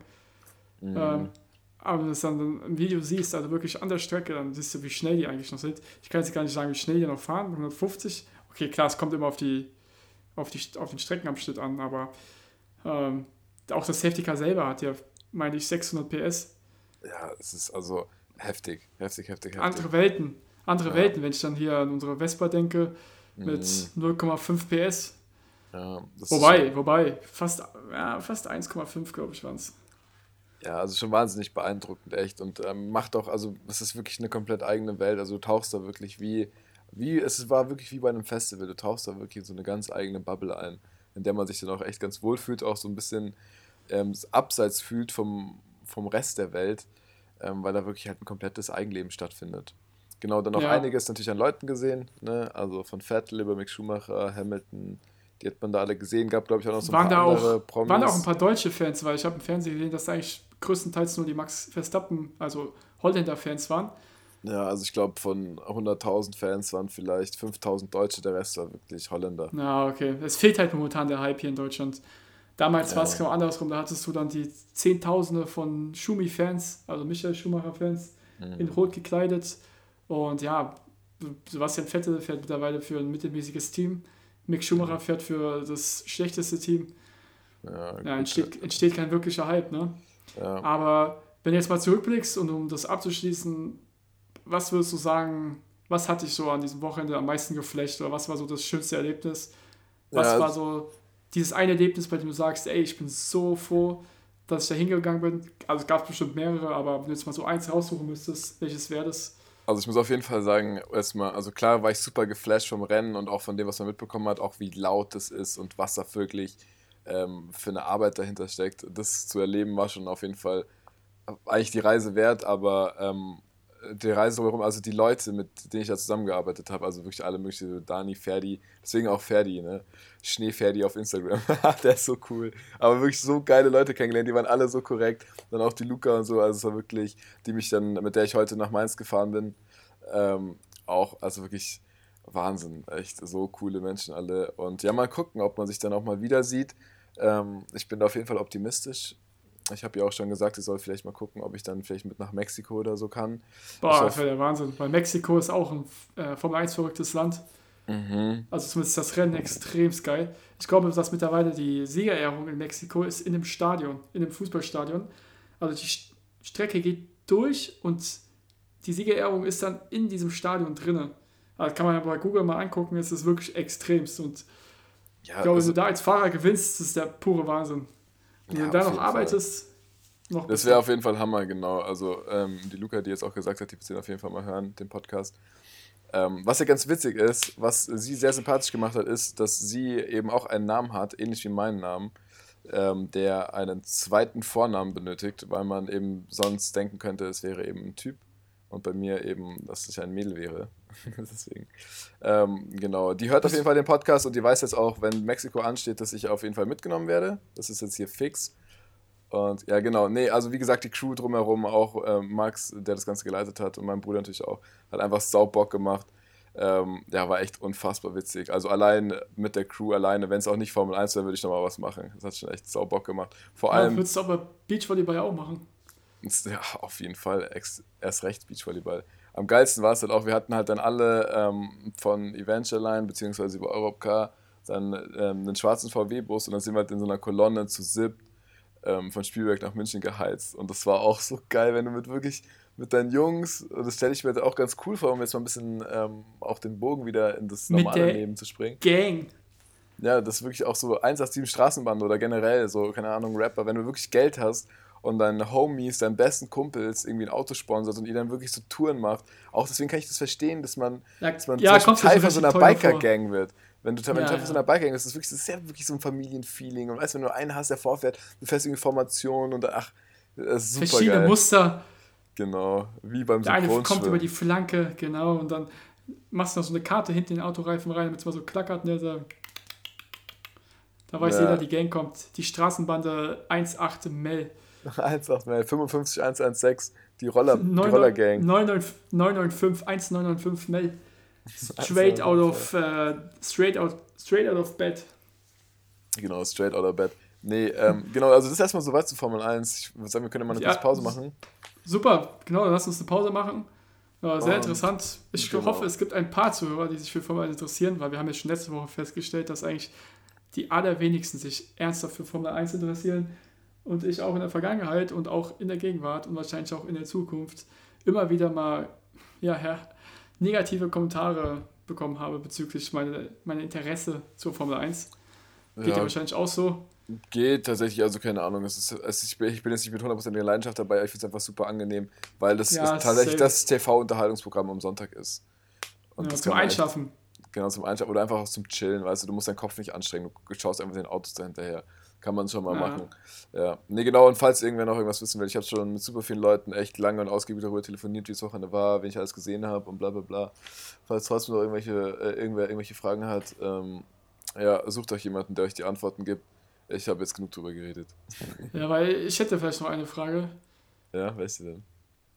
Mhm. Ähm, aber wenn du es dann im Video siehst, also wirklich an der Strecke, dann siehst du, wie schnell die eigentlich noch sind. Ich kann jetzt gar nicht sagen, wie schnell die noch fahren, 150. Okay, klar, es kommt immer auf, die, auf, die, auf den Streckenabschnitt an, aber ähm, auch das Safety Car selber hat ja, meine ich, 600 PS. Ja, es ist also heftig, heftig, heftig, heftig. Andere Welten, andere ja. Welten, wenn ich dann hier an unsere Vespa denke, mit mhm. 0,5 PS. Ja, wobei, wobei, fast, ja, fast 1,5, glaube ich, waren es. Ja, also schon wahnsinnig beeindruckend, echt. Und ähm, macht auch, also es ist wirklich eine komplett eigene Welt. Also du tauchst da wirklich wie, wie, es war wirklich wie bei einem Festival. Du tauchst da wirklich in so eine ganz eigene Bubble ein, in der man sich dann auch echt ganz wohl fühlt, auch so ein bisschen ähm, abseits fühlt vom, vom Rest der Welt, ähm, weil da wirklich halt ein komplettes Eigenleben stattfindet. Genau, dann noch ja. einiges natürlich an Leuten gesehen, ne? also von Vettel über Mick Schumacher, Hamilton, die hat man da alle gesehen, gab glaube ich auch noch so ein waren paar andere auch, Promis. Waren da auch ein paar deutsche Fans, weil ich habe im Fernsehen gesehen, dass da eigentlich größtenteils nur die Max Verstappen, also Holländer-Fans waren. Ja, also ich glaube, von 100.000 Fans waren vielleicht 5.000 Deutsche, der Rest war wirklich Holländer. Ja, okay. Es fehlt halt momentan der Hype hier in Deutschland. Damals ja. war es genau andersrum, da hattest du dann die Zehntausende von Schumi-Fans, also Michael Schumacher-Fans, mhm. in Rot gekleidet. Und ja, Sebastian Vettel fährt mittlerweile für ein mittelmäßiges Team. Mick Schumacher fährt für das schlechteste Team. Ja, ja entsteht, entsteht kein wirklicher Hype, ne? Ja. Aber wenn du jetzt mal zurückblickst und um das abzuschließen, was würdest du sagen, was hat dich so an diesem Wochenende am meisten geflecht oder was war so das schönste Erlebnis? Was ja, war so dieses eine Erlebnis, bei dem du sagst, ey, ich bin so froh, dass ich da hingegangen bin? Also es gab bestimmt mehrere, aber wenn du jetzt mal so eins raussuchen müsstest, welches wäre das? Also ich muss auf jeden Fall sagen, erstmal, also klar war ich super geflasht vom Rennen und auch von dem, was man mitbekommen hat, auch wie laut das ist und was da wirklich ähm, für eine Arbeit dahinter steckt. Das zu erleben war schon auf jeden Fall eigentlich die Reise wert, aber ähm, die Reise drumherum, also die Leute, mit denen ich da zusammengearbeitet habe, also wirklich alle möglichen, Dani, Ferdi, deswegen auch Ferdi, ne? Schneeferdi auf Instagram, der ist so cool. Aber wirklich so geile Leute kennengelernt, die waren alle so korrekt. Dann auch die Luca und so, also es war wirklich, die mich dann, mit der ich heute nach Mainz gefahren bin, ähm, auch, also wirklich Wahnsinn, echt so coole Menschen alle. Und ja, mal gucken, ob man sich dann auch mal wieder sieht. Ähm, ich bin da auf jeden Fall optimistisch. Ich habe ja auch schon gesagt, ich soll vielleicht mal gucken, ob ich dann vielleicht mit nach Mexiko oder so kann. Boah, das wäre der Wahnsinn. Weil Mexiko ist auch ein äh, Formel 1 verrücktes Land. Mhm. Also zumindest das Rennen extrem geil. Ich glaube, dass mittlerweile die Siegerehrung in Mexiko ist in einem Stadion, in einem Fußballstadion. Also die Strecke geht durch und die Siegerehrung ist dann in diesem Stadion drinnen. Also kann man ja bei Google mal angucken, ist es wirklich extremst. Und ja, ich glaube, also, wenn du da als Fahrer gewinnst, das ist der pure Wahnsinn. Und ja, wenn du da noch arbeitest, Fall. noch. Das wäre auf jeden Fall Hammer, genau. Also ähm, die Luca, die jetzt auch gesagt hat, die müssen auf jeden Fall mal hören, den Podcast. Ähm, was ja ganz witzig ist, was sie sehr sympathisch gemacht hat, ist, dass sie eben auch einen Namen hat, ähnlich wie meinen Namen, ähm, der einen zweiten Vornamen benötigt, weil man eben sonst denken könnte, es wäre eben ein Typ und bei mir eben, dass ich ein Mädel wäre. Deswegen. Ähm, genau. Die hört auf jeden Fall den Podcast und die weiß jetzt auch, wenn Mexiko ansteht, dass ich auf jeden Fall mitgenommen werde. Das ist jetzt hier fix. Und ja, genau. Nee, also wie gesagt, die Crew drumherum, auch äh, Max, der das Ganze geleitet hat und mein Bruder natürlich auch, hat einfach sau Bock gemacht. Ähm, ja, war echt unfassbar witzig. Also allein mit der Crew alleine, wenn es auch nicht Formel 1 wäre, würde ich nochmal was machen. Das hat schon echt sau Bock gemacht. Vor ja, allem. Würdest du aber Beachvolleyball auch machen? Ja, auf jeden Fall. Erst recht Beachvolleyball. Am geilsten war es halt auch, wir hatten halt dann alle ähm, von Evangeline beziehungsweise über Europcar dann ähm, einen schwarzen VW-Bus und dann sind wir halt in so einer Kolonne zu SIP ähm, von Spielberg nach München geheizt. Und das war auch so geil, wenn du mit wirklich mit deinen Jungs, das stelle ich mir auch ganz cool vor, um jetzt mal ein bisschen ähm, auch den Bogen wieder in das normale Leben zu springen. Gang. Ja, das ist wirklich auch so 187 Straßenband oder generell so, keine Ahnung, Rapper, wenn du wirklich Geld hast und deine Homies, deinen besten Kumpels irgendwie ein Auto sponsert und ihr dann wirklich so Touren macht. Auch deswegen kann ich das verstehen, dass man, ja, dass man ja, Teil von so einer Biker-Gang wird. Wenn du Teil ja, von so einer Biker-Gang bist, das ist, wirklich, das ist ja wirklich so ein Familienfeeling. Und weißt du, wenn du einen hast, der vorfährt, du fährst irgendwie Formationen und ach, das ist super Verschiedene geil. Muster. Genau, wie beim Der eine kommt über die Flanke, genau, und dann machst du noch so eine Karte hinten in den Autoreifen rein, damit es mal so klackert. Und der sagt, Da weiß ja. jeder, die Gang kommt. Die Straßenbande 1.8 Mel. 1.8 Mel, 55 116, die Roller, 9, die Roller Gang. 995 1995 Mel. Straight out of uh, straight out straight out of bed. Genau, straight out of bed. Nee, ähm, genau, also das ist erstmal soweit zu Formel 1. Ich würde sagen, wir können mal eine ja, Pause machen. Super, genau, lass uns eine Pause machen. Ja, sehr Und, interessant. Ich genau. hoffe, es gibt ein paar Zuhörer, die sich für Formel 1 interessieren, weil wir haben ja schon letzte Woche festgestellt, dass eigentlich die allerwenigsten sich ernsthaft für Formel 1 interessieren. Und ich auch in der Vergangenheit und auch in der Gegenwart und wahrscheinlich auch in der Zukunft immer wieder mal ja, ja, negative Kommentare bekommen habe bezüglich meiner meine Interesse zur Formel 1. Geht ja, ja wahrscheinlich auch so. Geht tatsächlich, also keine Ahnung. Es ist, es ist, ich bin jetzt nicht mit 100% Leidenschaft dabei, aber ich finde es einfach super angenehm, weil das ja, tatsächlich das TV-Unterhaltungsprogramm am Sonntag ist. Und ja, zum Einschlafen. Echt, genau, zum Einschlafen oder einfach auch zum Chillen, weißt du, du musst deinen Kopf nicht anstrengen, du schaust einfach den Autos dahinterher. Kann man schon mal ja. machen. Ja. Nee, genau, und falls irgendwer noch irgendwas wissen will, ich habe schon mit super vielen Leuten echt lange und ausgiebig darüber telefoniert, wie es Wochenende war, wen ich alles gesehen habe und bla bla bla. Falls trotzdem noch irgendwelche, äh, irgendwer irgendwelche Fragen hat, ähm, ja, sucht euch jemanden, der euch die Antworten gibt. Ich habe jetzt genug drüber geredet. Ja, weil ich hätte vielleicht noch eine Frage. Ja, welche denn?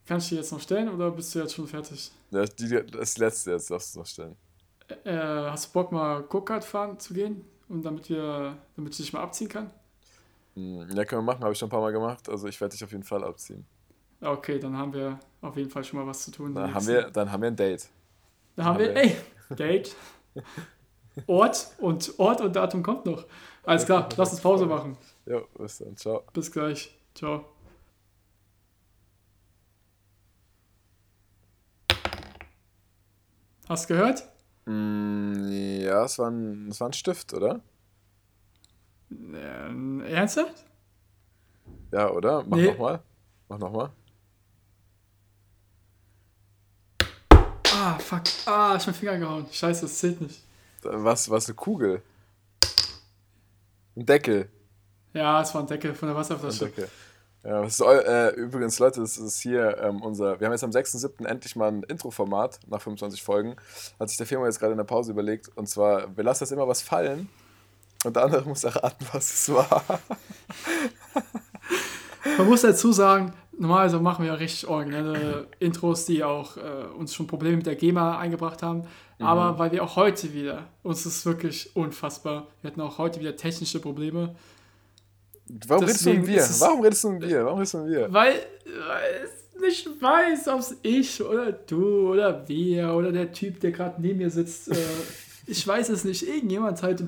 Kannst du die jetzt noch stellen oder bist du jetzt schon fertig? Ja, die, das letzte jetzt darfst du noch stellen. Äh, hast du Bock mal Go-Kart fahren zu gehen? Und damit wir, damit ich dich mal abziehen kann? Hm, ja, können wir machen, habe ich schon ein paar Mal gemacht. Also ich werde dich auf jeden Fall abziehen. Okay, dann haben wir auf jeden Fall schon mal was zu tun. Dann, haben wir, dann haben wir ein Date. Dann haben wir, ey, Date. Ort und Ort und Datum kommt noch. Alles klar, lass uns Pause machen. Ja, bis dann. Ciao. Bis gleich. Ciao. Hast du gehört? Mm, ja, es war, ein, es war ein Stift, oder? Ähm, ernsthaft? Ja, oder? Mach nee. nochmal. Mach nochmal. Ah, fuck. Ah, ich hab meinen Finger gehauen. Scheiße, das zählt nicht. Was, was, eine Kugel? Ein Deckel. Ja, es war ein Deckel von der Wasserflasche. Ein Deckel. Ja, ist, äh, übrigens, Leute, das ist hier ähm, unser. Wir haben jetzt am 6.7. endlich mal ein Intro-Format nach 25 Folgen. Hat sich der Firma jetzt gerade in der Pause überlegt. Und zwar, wir lassen das immer was fallen. Und der andere muss erraten, was es war. Man muss dazu sagen, normalerweise machen wir ja richtig originelle Intros, die auch äh, uns schon Probleme mit der GEMA eingebracht haben. Mhm. Aber weil wir auch heute wieder, uns ist wirklich unfassbar, wir hatten auch heute wieder technische Probleme. Warum redest du um wir? Warum redest du um wir? Warum redest du um wir? Weil, weil ich nicht weiß, ob es ich oder du oder wir oder der Typ, der gerade neben mir sitzt. Äh, ich weiß es nicht. Irgendjemand halt.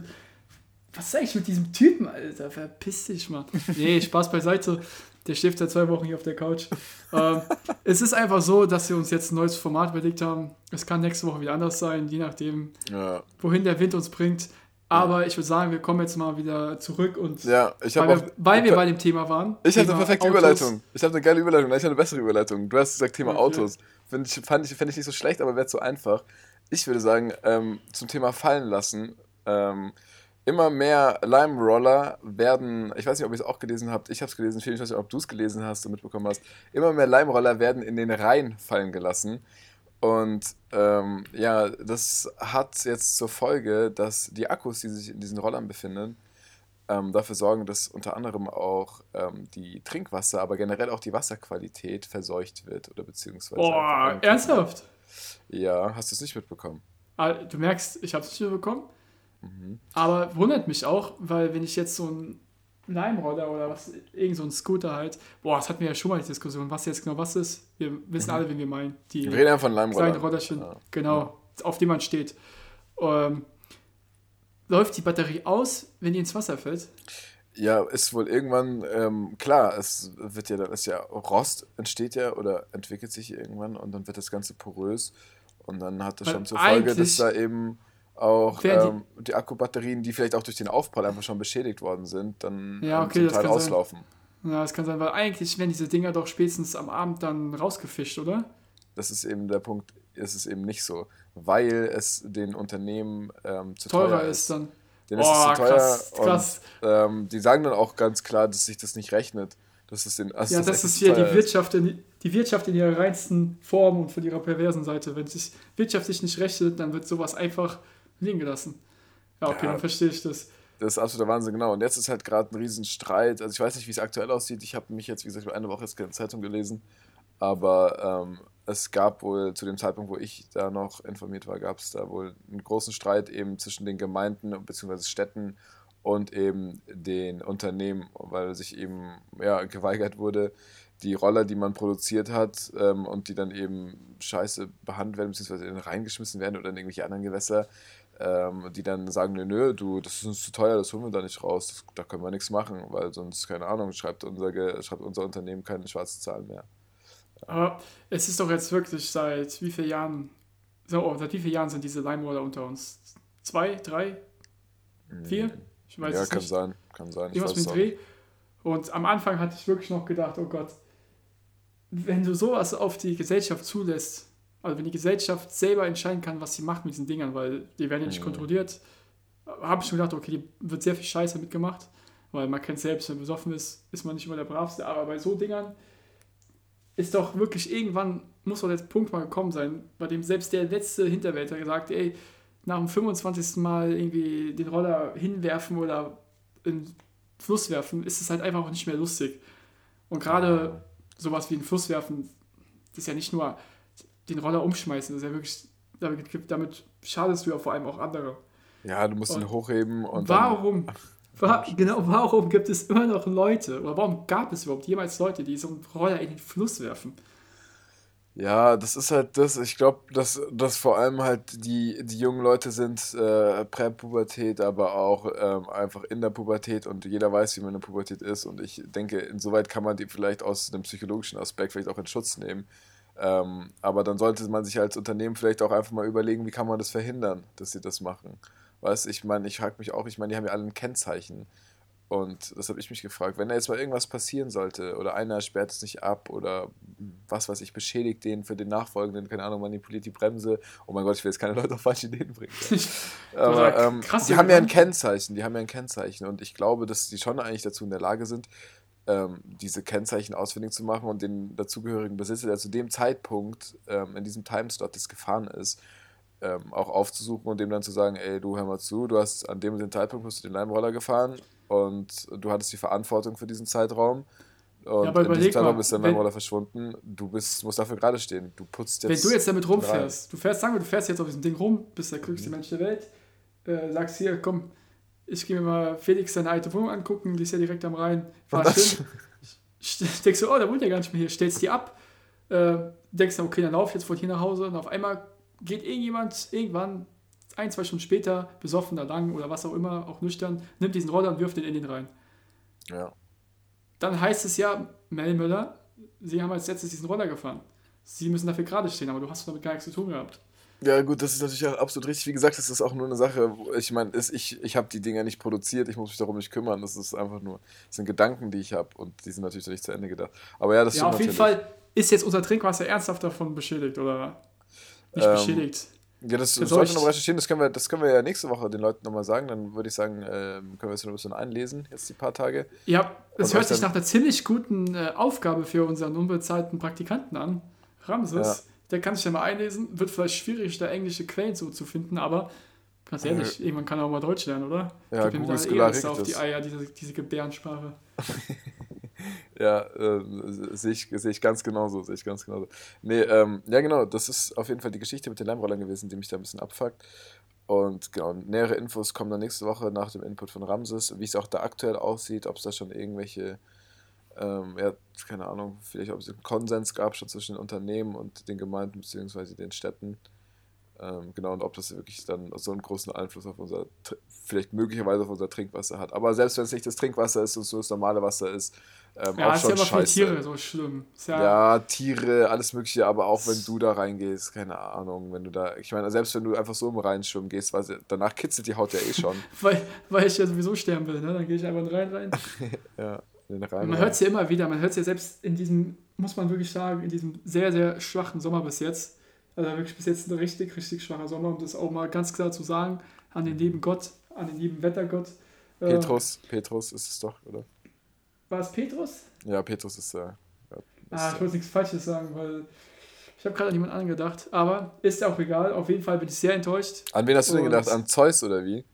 Was ist eigentlich mit diesem Typen, Alter? Verpiss dich mal. Nee, Spaß beiseite. Der schläft seit zwei Wochen hier auf der Couch. ähm, es ist einfach so, dass wir uns jetzt ein neues Format überlegt haben. Es kann nächste Woche wieder anders sein, je nachdem, ja. wohin der Wind uns bringt. Aber ich würde sagen, wir kommen jetzt mal wieder zurück und ja, ich weil, wir, weil wir bei dem Thema waren. Ich habe eine perfekte Autos. Überleitung. Ich habe eine geile Überleitung. Ich habe eine bessere Überleitung. Du hast gesagt Thema okay. Autos. Find ich, fand ich, fand ich nicht so schlecht, aber wäre zu einfach. Ich würde sagen, ähm, zum Thema fallen lassen. Ähm, immer mehr Lime Roller werden, ich weiß nicht, ob ihr es auch gelesen habt, ich habe es gelesen, ich weiß nicht, ob du es gelesen hast und mitbekommen hast, immer mehr Lime Roller werden in den Rhein fallen gelassen. Und ähm, ja, das hat jetzt zur Folge, dass die Akkus, die sich in diesen Rollern befinden, ähm, dafür sorgen, dass unter anderem auch ähm, die Trinkwasser, aber generell auch die Wasserqualität verseucht wird oder beziehungsweise. Boah, ernsthaft? Ja, hast du es nicht mitbekommen? Ah, du merkst, ich habe es nicht mitbekommen. Mhm. Aber wundert mich auch, weil wenn ich jetzt so ein Leimroller oder was, irgend so ein Scooter halt. Boah, das hatten wir ja schon mal die Diskussion, was jetzt genau was ist. Wir wissen mhm. alle, wen wir meinen. Die wir reden ja von Leimroller. Kleinen Rollerchen, ja. genau, ja. auf die man steht. Ähm, läuft die Batterie aus, wenn die ins Wasser fällt? Ja, ist wohl irgendwann, ähm, klar, es wird ja, das ist ja, Rost entsteht ja oder entwickelt sich irgendwann und dann wird das Ganze porös und dann hat das Weil schon zur Folge, dass da eben auch ähm, die, Akkubatterien, die vielleicht auch durch den Aufprall einfach schon beschädigt worden sind, dann ja, okay, zum Teil auslaufen. Sein. Ja, das kann sein, weil eigentlich werden diese Dinger doch spätestens am Abend dann rausgefischt, oder? Das ist eben der Punkt, es ist eben nicht so, weil es den Unternehmen ähm, zu teurer teuer ist. dann. Denen oh, ist es zu teuer krass, krass. und ähm, die sagen dann auch ganz klar, dass sich das nicht rechnet. Das ist den, also ja, das, ist hier die Wirtschaft, in, die Wirtschaft in ihrer reinsten Form und von ihrer perversen Seite. Wenn sich wirtschaftlich nicht rechnet, dann wird sowas einfach liegen gelassen. Ja, okay, ja. dann verstehe ich das. Das ist absoluter Wahnsinn, genau. Und jetzt ist halt gerade ein Riesenstreit. Also ich weiß nicht, wie es aktuell aussieht. Ich habe mich jetzt, wie gesagt, eine Woche jetzt keine Zeitung gelesen. Aber ähm, es gab wohl zu dem Zeitpunkt, wo ich da noch informiert war, gab es da wohl einen großen Streit eben zwischen den Gemeinden bzw. Städten und eben den Unternehmen, weil sich eben ja, geweigert wurde, die Roller, die man produziert hat ähm, und die dann eben scheiße behandelt werden, beziehungsweise in den reingeschmissen werden oder in irgendwelche anderen Gewässer, ähm, die dann sagen, nö, nö, du, das ist uns zu teuer, das holen wir da nicht raus, das, da können wir nichts machen, weil sonst, keine Ahnung, schreibt unser, schreibt unser Unternehmen keine schwarzen Zahlen mehr. Aber es ist doch jetzt wirklich seit wie vielen Jahren, so, oh, seit wie vielen Jahren sind diese Leimroller unter uns? Zwei, drei, vier? Hm. Ich weiß ja, es kann nicht. sein, kann sein. Irgendwas mit Dreh. Und am Anfang hatte ich wirklich noch gedacht, oh Gott, wenn du sowas auf die Gesellschaft zulässt, also wenn die Gesellschaft selber entscheiden kann, was sie macht mit diesen Dingern, weil die werden ja nicht mhm. kontrolliert, habe ich schon gedacht, okay, die wird sehr viel Scheiße mitgemacht, weil man kennt selbst, wenn man besoffen ist, ist man nicht immer der Bravste, aber bei so Dingern ist doch wirklich irgendwann, muss doch der Punkt mal gekommen sein, bei dem selbst der letzte Hinterwälter gesagt, ey, nach dem 25. Mal irgendwie den Roller hinwerfen oder in den Fluss werfen, ist es halt einfach auch nicht mehr lustig. Und gerade sowas wie in den Fluss werfen, das ist ja nicht nur den Roller umschmeißen, das ist ja wirklich, damit, damit schadest du ja vor allem auch andere. Ja, du musst und ihn hochheben und. Warum? War, genau, warum gibt es immer noch Leute, oder warum gab es überhaupt jemals Leute, die so einen Roller in den Fluss werfen? Ja, das ist halt das, ich glaube, dass, dass vor allem halt die, die jungen Leute sind, äh, Präpubertät, aber auch ähm, einfach in der Pubertät und jeder weiß, wie man in der Pubertät ist und ich denke, insoweit kann man die vielleicht aus einem psychologischen Aspekt vielleicht auch in Schutz nehmen. Ähm, aber dann sollte man sich als Unternehmen vielleicht auch einfach mal überlegen, wie kann man das verhindern, dass sie das machen. Weißt ich meine, ich frage mich auch, ich meine, die haben ja alle ein Kennzeichen. Und das habe ich mich gefragt, wenn da jetzt mal irgendwas passieren sollte oder einer sperrt es nicht ab oder was weiß ich, beschädigt den für den Nachfolgenden, keine Ahnung, manipuliert die Bremse. Oh mein Gott, ich will jetzt keine Leute auf falsche Ideen bringen. Aber ähm, krass, die haben ja ein Kennzeichen, die haben ja ein Kennzeichen und ich glaube, dass die schon eigentlich dazu in der Lage sind, ähm, diese Kennzeichen ausfindig zu machen und den dazugehörigen Besitzer, der zu dem Zeitpunkt ähm, in diesem Timeslot das gefahren ist, ähm, auch aufzusuchen und dem dann zu sagen, ey, du hör mal zu, du hast an dem und dem Zeitpunkt bist du den Leimroller gefahren und du hattest die Verantwortung für diesen Zeitraum. Und ja, aber in diesem Zeitraum mal, ist dein Leimroller verschwunden. Du bist, musst dafür gerade stehen. Du putzt jetzt. Wenn du jetzt damit rumfährst, rein. du fährst, sagen wir, du fährst jetzt auf diesem Ding rum, bist der glücklichste mhm. Mensch der Welt, äh, sagst hier, komm, ich gehe mir mal Felix seine alte Wohnung angucken, die ist ja direkt am Rhein. Fahr schön. Denkst du, oh, der wohnt ja gar nicht mehr hier, stellst die ab, äh, denkst du, okay, dann lauf jetzt von hier nach Hause und auf einmal geht irgendjemand irgendwann ein, zwei Stunden später, besoffen da lang oder was auch immer, auch nüchtern, nimmt diesen Roller und wirft den in den rein. Ja. Dann heißt es ja, Mel Müller, Sie haben als letztes diesen Roller gefahren. Sie müssen dafür gerade stehen, aber du hast damit gar nichts zu tun gehabt. Ja, gut, das ist natürlich auch absolut richtig. Wie gesagt, das ist auch nur eine Sache, ich meine, ich, ich habe die Dinger nicht produziert, ich muss mich darum nicht kümmern. Das ist einfach nur, das sind Gedanken, die ich habe und die sind natürlich nicht zu Ende gedacht. Aber ja, das Ja, auf jeden Fall ist jetzt unser Trinkwasser ernsthaft davon beschädigt, oder? Nicht ähm, beschädigt. Ja, das, das sollte noch recherchieren, das können, wir, das können wir ja nächste Woche den Leuten nochmal sagen. Dann würde ich sagen, äh, können wir es noch ein bisschen einlesen, jetzt die paar Tage. Ja, es hört sich nach einer ziemlich guten äh, Aufgabe für unseren unbezahlten Praktikanten an. Ramses, ja. Der kann sich ja mal einlesen. Wird vielleicht schwierig, da englische Quellen so zu finden, aber ganz ehrlich, äh, irgendwann kann er auch mal Deutsch lernen, oder? Ja, Gib ihm da eh auf die Eier, diese, diese Gebärdensprache. Ja, äh, sehe ich, seh ich ganz genauso, sehe ich ganz genauso. Nee, ähm, ja genau, das ist auf jeden Fall die Geschichte mit den Leimrollern gewesen, die mich da ein bisschen abfuckt. Und genau, nähere Infos kommen dann nächste Woche nach dem Input von Ramses, wie es auch da aktuell aussieht, ob es da schon irgendwelche, ähm, ja, keine Ahnung, vielleicht ob es einen Konsens gab schon zwischen den Unternehmen und den Gemeinden bzw. den Städten. Ähm, genau, und ob das wirklich dann so einen großen Einfluss auf unser, vielleicht möglicherweise auf unser Trinkwasser hat. Aber selbst wenn es nicht das Trinkwasser ist und so das normale Wasser ist, ähm, ja, auch ist schon ja aber scheiße. für Tiere so schlimm. Ja, ja, Tiere, alles Mögliche, aber auch wenn du da reingehst, keine Ahnung, wenn du da, ich meine, selbst wenn du einfach so im Rhein schwimmen gehst, weil danach kitzelt die Haut ja eh schon. weil, weil ich ja sowieso sterben will, ne? dann gehe ich einfach in den Rhein rein. ja. Man hört es ja immer wieder, man hört es ja selbst in diesem, muss man wirklich sagen, in diesem sehr, sehr schwachen Sommer bis jetzt, also wirklich bis jetzt ein richtig, richtig schwacher Sommer, um das auch mal ganz klar zu sagen, an den lieben Gott, an den lieben Wettergott. Äh, Petrus, Petrus ist es doch, oder? War es Petrus? Ja, Petrus ist. Äh, ja, ah, ich wollte nichts Falsches sagen, weil ich habe gerade an jemanden angedacht. Aber ist auch egal. Auf jeden Fall bin ich sehr enttäuscht. An wen hast du denn gedacht? An Zeus oder wie?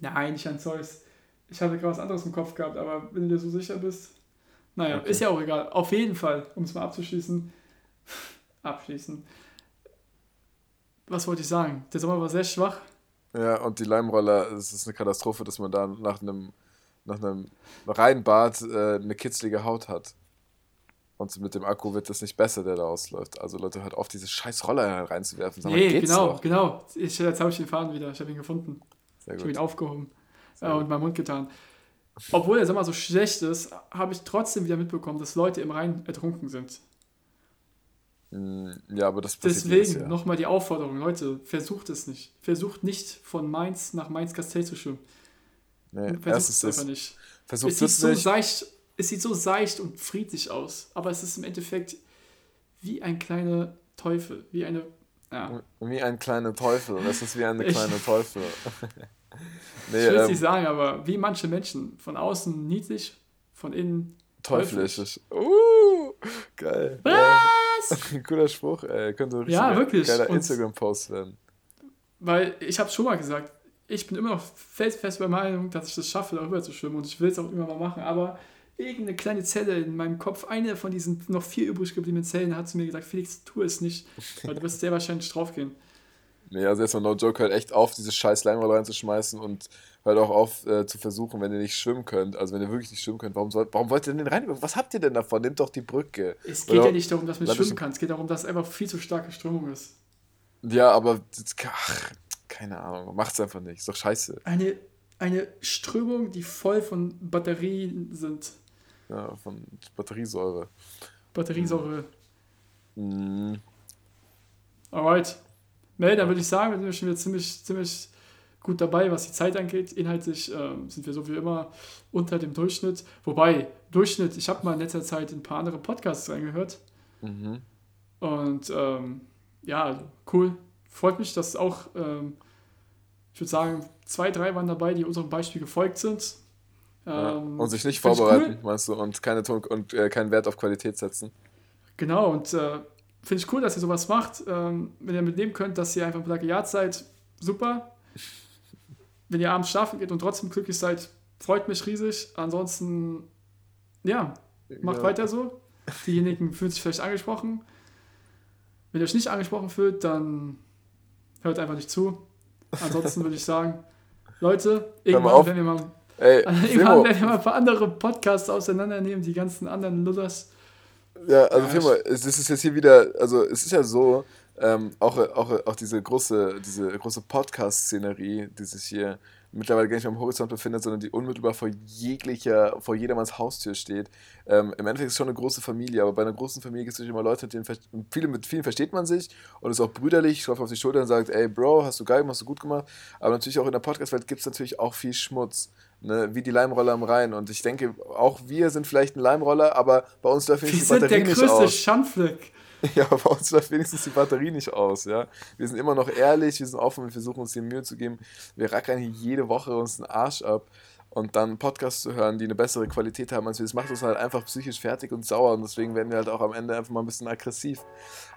Nein, nicht an Zeus. Ich hatte gerade was anderes im Kopf gehabt, aber wenn du dir so sicher bist. Naja, Okay. ist ja auch egal. Auf jeden Fall, um es mal abzuschließen. abschließen. Was wollte ich sagen? Der Sommer war sehr schwach. Ja, und die Leimroller, es ist eine Katastrophe, dass man da nach einem, nach einem Reinbad äh, eine kitzlige Haut hat. Und mit dem Akku wird das nicht besser, der da ausläuft. Also Leute, hört auf, diese scheiß Roller reinzuwerfen. Sag nee, genau, noch? genau. Ich, jetzt habe ich den Faden wieder. Ich habe ihn gefunden. Sehr Ich habe ihn gut. aufgehoben äh, und meinen Mund getan. Obwohl der Sommer so schlecht ist, habe ich trotzdem wieder mitbekommen, dass Leute im Rhein ertrunken sind. Mm, Ja, aber das passiert Deswegen nochmal die Aufforderung, Leute, versucht es nicht. Versucht nicht von Mainz nach Mainz-Kastell zu schwimmen. Nee, Versucht es einfach nicht. Versucht Es sieht, so nicht. seicht, es sieht so seicht und friedlich aus, aber es ist im Endeffekt wie ein kleiner Teufel, wie eine. Ja, Wie ein kleiner Teufel. Das ist wie ein Ich- kleiner Teufel. nee, ich will es ähm, nicht sagen, aber wie manche Menschen. Von außen niedlich, von innen. teuflisch. Uh, geil. Ja, Was? cooler Spruch, ey. Könnte ein Ja, wirklich. geiler Instagram-Post werden. Weil ich habe schon mal gesagt, ich bin immer noch felsenfest bei der Meinung, dass ich das schaffe, darüber zu schwimmen und ich will es auch immer mal machen, aber irgendeine kleine Zelle in meinem Kopf, eine von diesen noch vier übrig gebliebenen Zellen, hat zu mir gesagt, Felix, tu es nicht, weil du wirst sehr wahrscheinlich draufgehen. Nee, also erstmal No Joke, hört echt auf, diese scheiß Leimroller reinzuschmeißen und hört auch auf äh, zu versuchen, wenn ihr nicht schwimmen könnt. Also wenn ihr wirklich nicht schwimmen könnt, warum, sollt, warum wollt ihr denn den rein? Was habt ihr denn davon? Nehmt doch die Brücke. Es geht Oder- ja nicht darum, dass man schwimmen kann, es geht darum, dass einfach viel zu starke Strömung ist. Ja, aber ach, keine Ahnung, macht's einfach nicht. Ist doch scheiße. Eine, eine Strömung, die voll von Batterien sind. Ja, von Batteriesäure. Batteriesäure. Mm, Alright. Mel, dann würde ich sagen, wir sind schon wieder ziemlich, ziemlich gut dabei, was die Zeit angeht. Inhaltlich ähm, sind wir so wie immer unter dem Durchschnitt. Wobei, Durchschnitt, ich habe mal in letzter Zeit ein paar andere Podcasts reingehört. mhm. Und ähm, ja, cool. Freut mich, dass auch, ähm, ich würde sagen, zwei, drei waren dabei, die unserem Beispiel gefolgt sind. Ja. Ähm, Und sich nicht vorbereiten, Cool. meinst du, und, keine Ton und äh, keinen Wert auf Qualität setzen. Genau, und äh, finde ich cool, dass ihr sowas macht. Ähm, wenn ihr mitnehmen könnt, dass ihr einfach Plagiat seid, super. Wenn ihr abends schlafen geht und trotzdem glücklich seid, freut mich riesig. Ansonsten, ja, macht ja. weiter so. Diejenigen fühlen sich vielleicht angesprochen. Wenn ihr euch nicht angesprochen fühlt, dann hört einfach nicht zu. Ansonsten würde ich sagen, Leute, irgendwann werden wir mal, Ey, irgendwann werden wir mal ein paar andere Podcasts auseinandernehmen, die ganzen anderen Lullers. Ja, also Firma, es ist jetzt hier wieder, also es ist ja so, ähm, auch, auch, auch diese große, diese große Podcast-Szenerie, die sich hier mittlerweile gar nicht mehr am Horizont befindet, sondern die unmittelbar vor jeglicher, vor jedermanns Haustür steht. Ähm, Im Endeffekt ist es schon eine große Familie, aber bei einer großen Familie gibt es natürlich immer Leute, mit denen viele, mit vielen versteht man sich und ist auch brüderlich, klopft auf die Schulter und sagt, ey Bro, hast du geil gemacht, hast du gut gemacht. Aber natürlich auch in der Podcast-Welt gibt es natürlich auch viel Schmutz. Ne, wie die Leimroller am Rhein. Und ich denke, auch wir sind vielleicht ein Leimroller, aber bei uns läuft Wir wenigstens die sind der Batterie nicht größte aus. Schandfleck. Ja, bei uns läuft wenigstens die Batterie nicht aus, ja. Wir sind immer noch ehrlich, wir sind offen, wir versuchen uns die Mühe zu geben. Wir rackern hier jede Woche uns den Arsch ab. Und dann Podcasts zu hören, die eine bessere Qualität haben als wir, das macht uns halt einfach psychisch fertig und sauer. Und deswegen werden wir halt auch am Ende einfach mal ein bisschen aggressiv.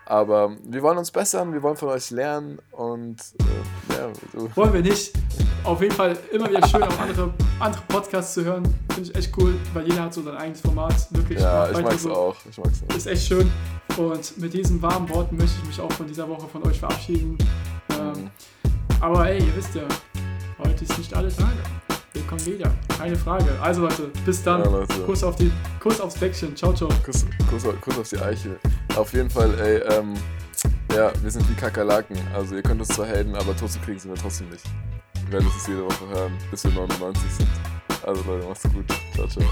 Aber wir wollen uns bessern, wir wollen von euch lernen und äh, ja, so. Wollen wir nicht. Auf jeden Fall immer wieder schön, auch andere, andere Podcasts zu hören. Finde ich echt cool, weil jeder hat so sein eigenes Format. Wirklich. ja, ich mag's so. auch. Ich mag's auch. Ist echt schön. Und mit diesen warmen Worten möchte ich mich auch von dieser Woche von euch verabschieden. Ähm, aber hey, ihr wisst ja, heute ist nicht alle Tage. Wir kommen wieder. Keine Frage. Also Leute, bis dann. Ja, Leute. Kuss, auf die, Kuss aufs Bäckchen. Ciao, ciao. Kuss, Kuss, Kuss auf die Eichel. Auf jeden Fall, ey, ähm, ja, wir sind wie Kakerlaken. Also ihr könnt uns zwar helfen, aber tot zu kriegen sind wir trotzdem nicht. Wir werden das jede Woche hören, bis wir 99 sind. Also Leute, macht's gut. Ciao, ciao.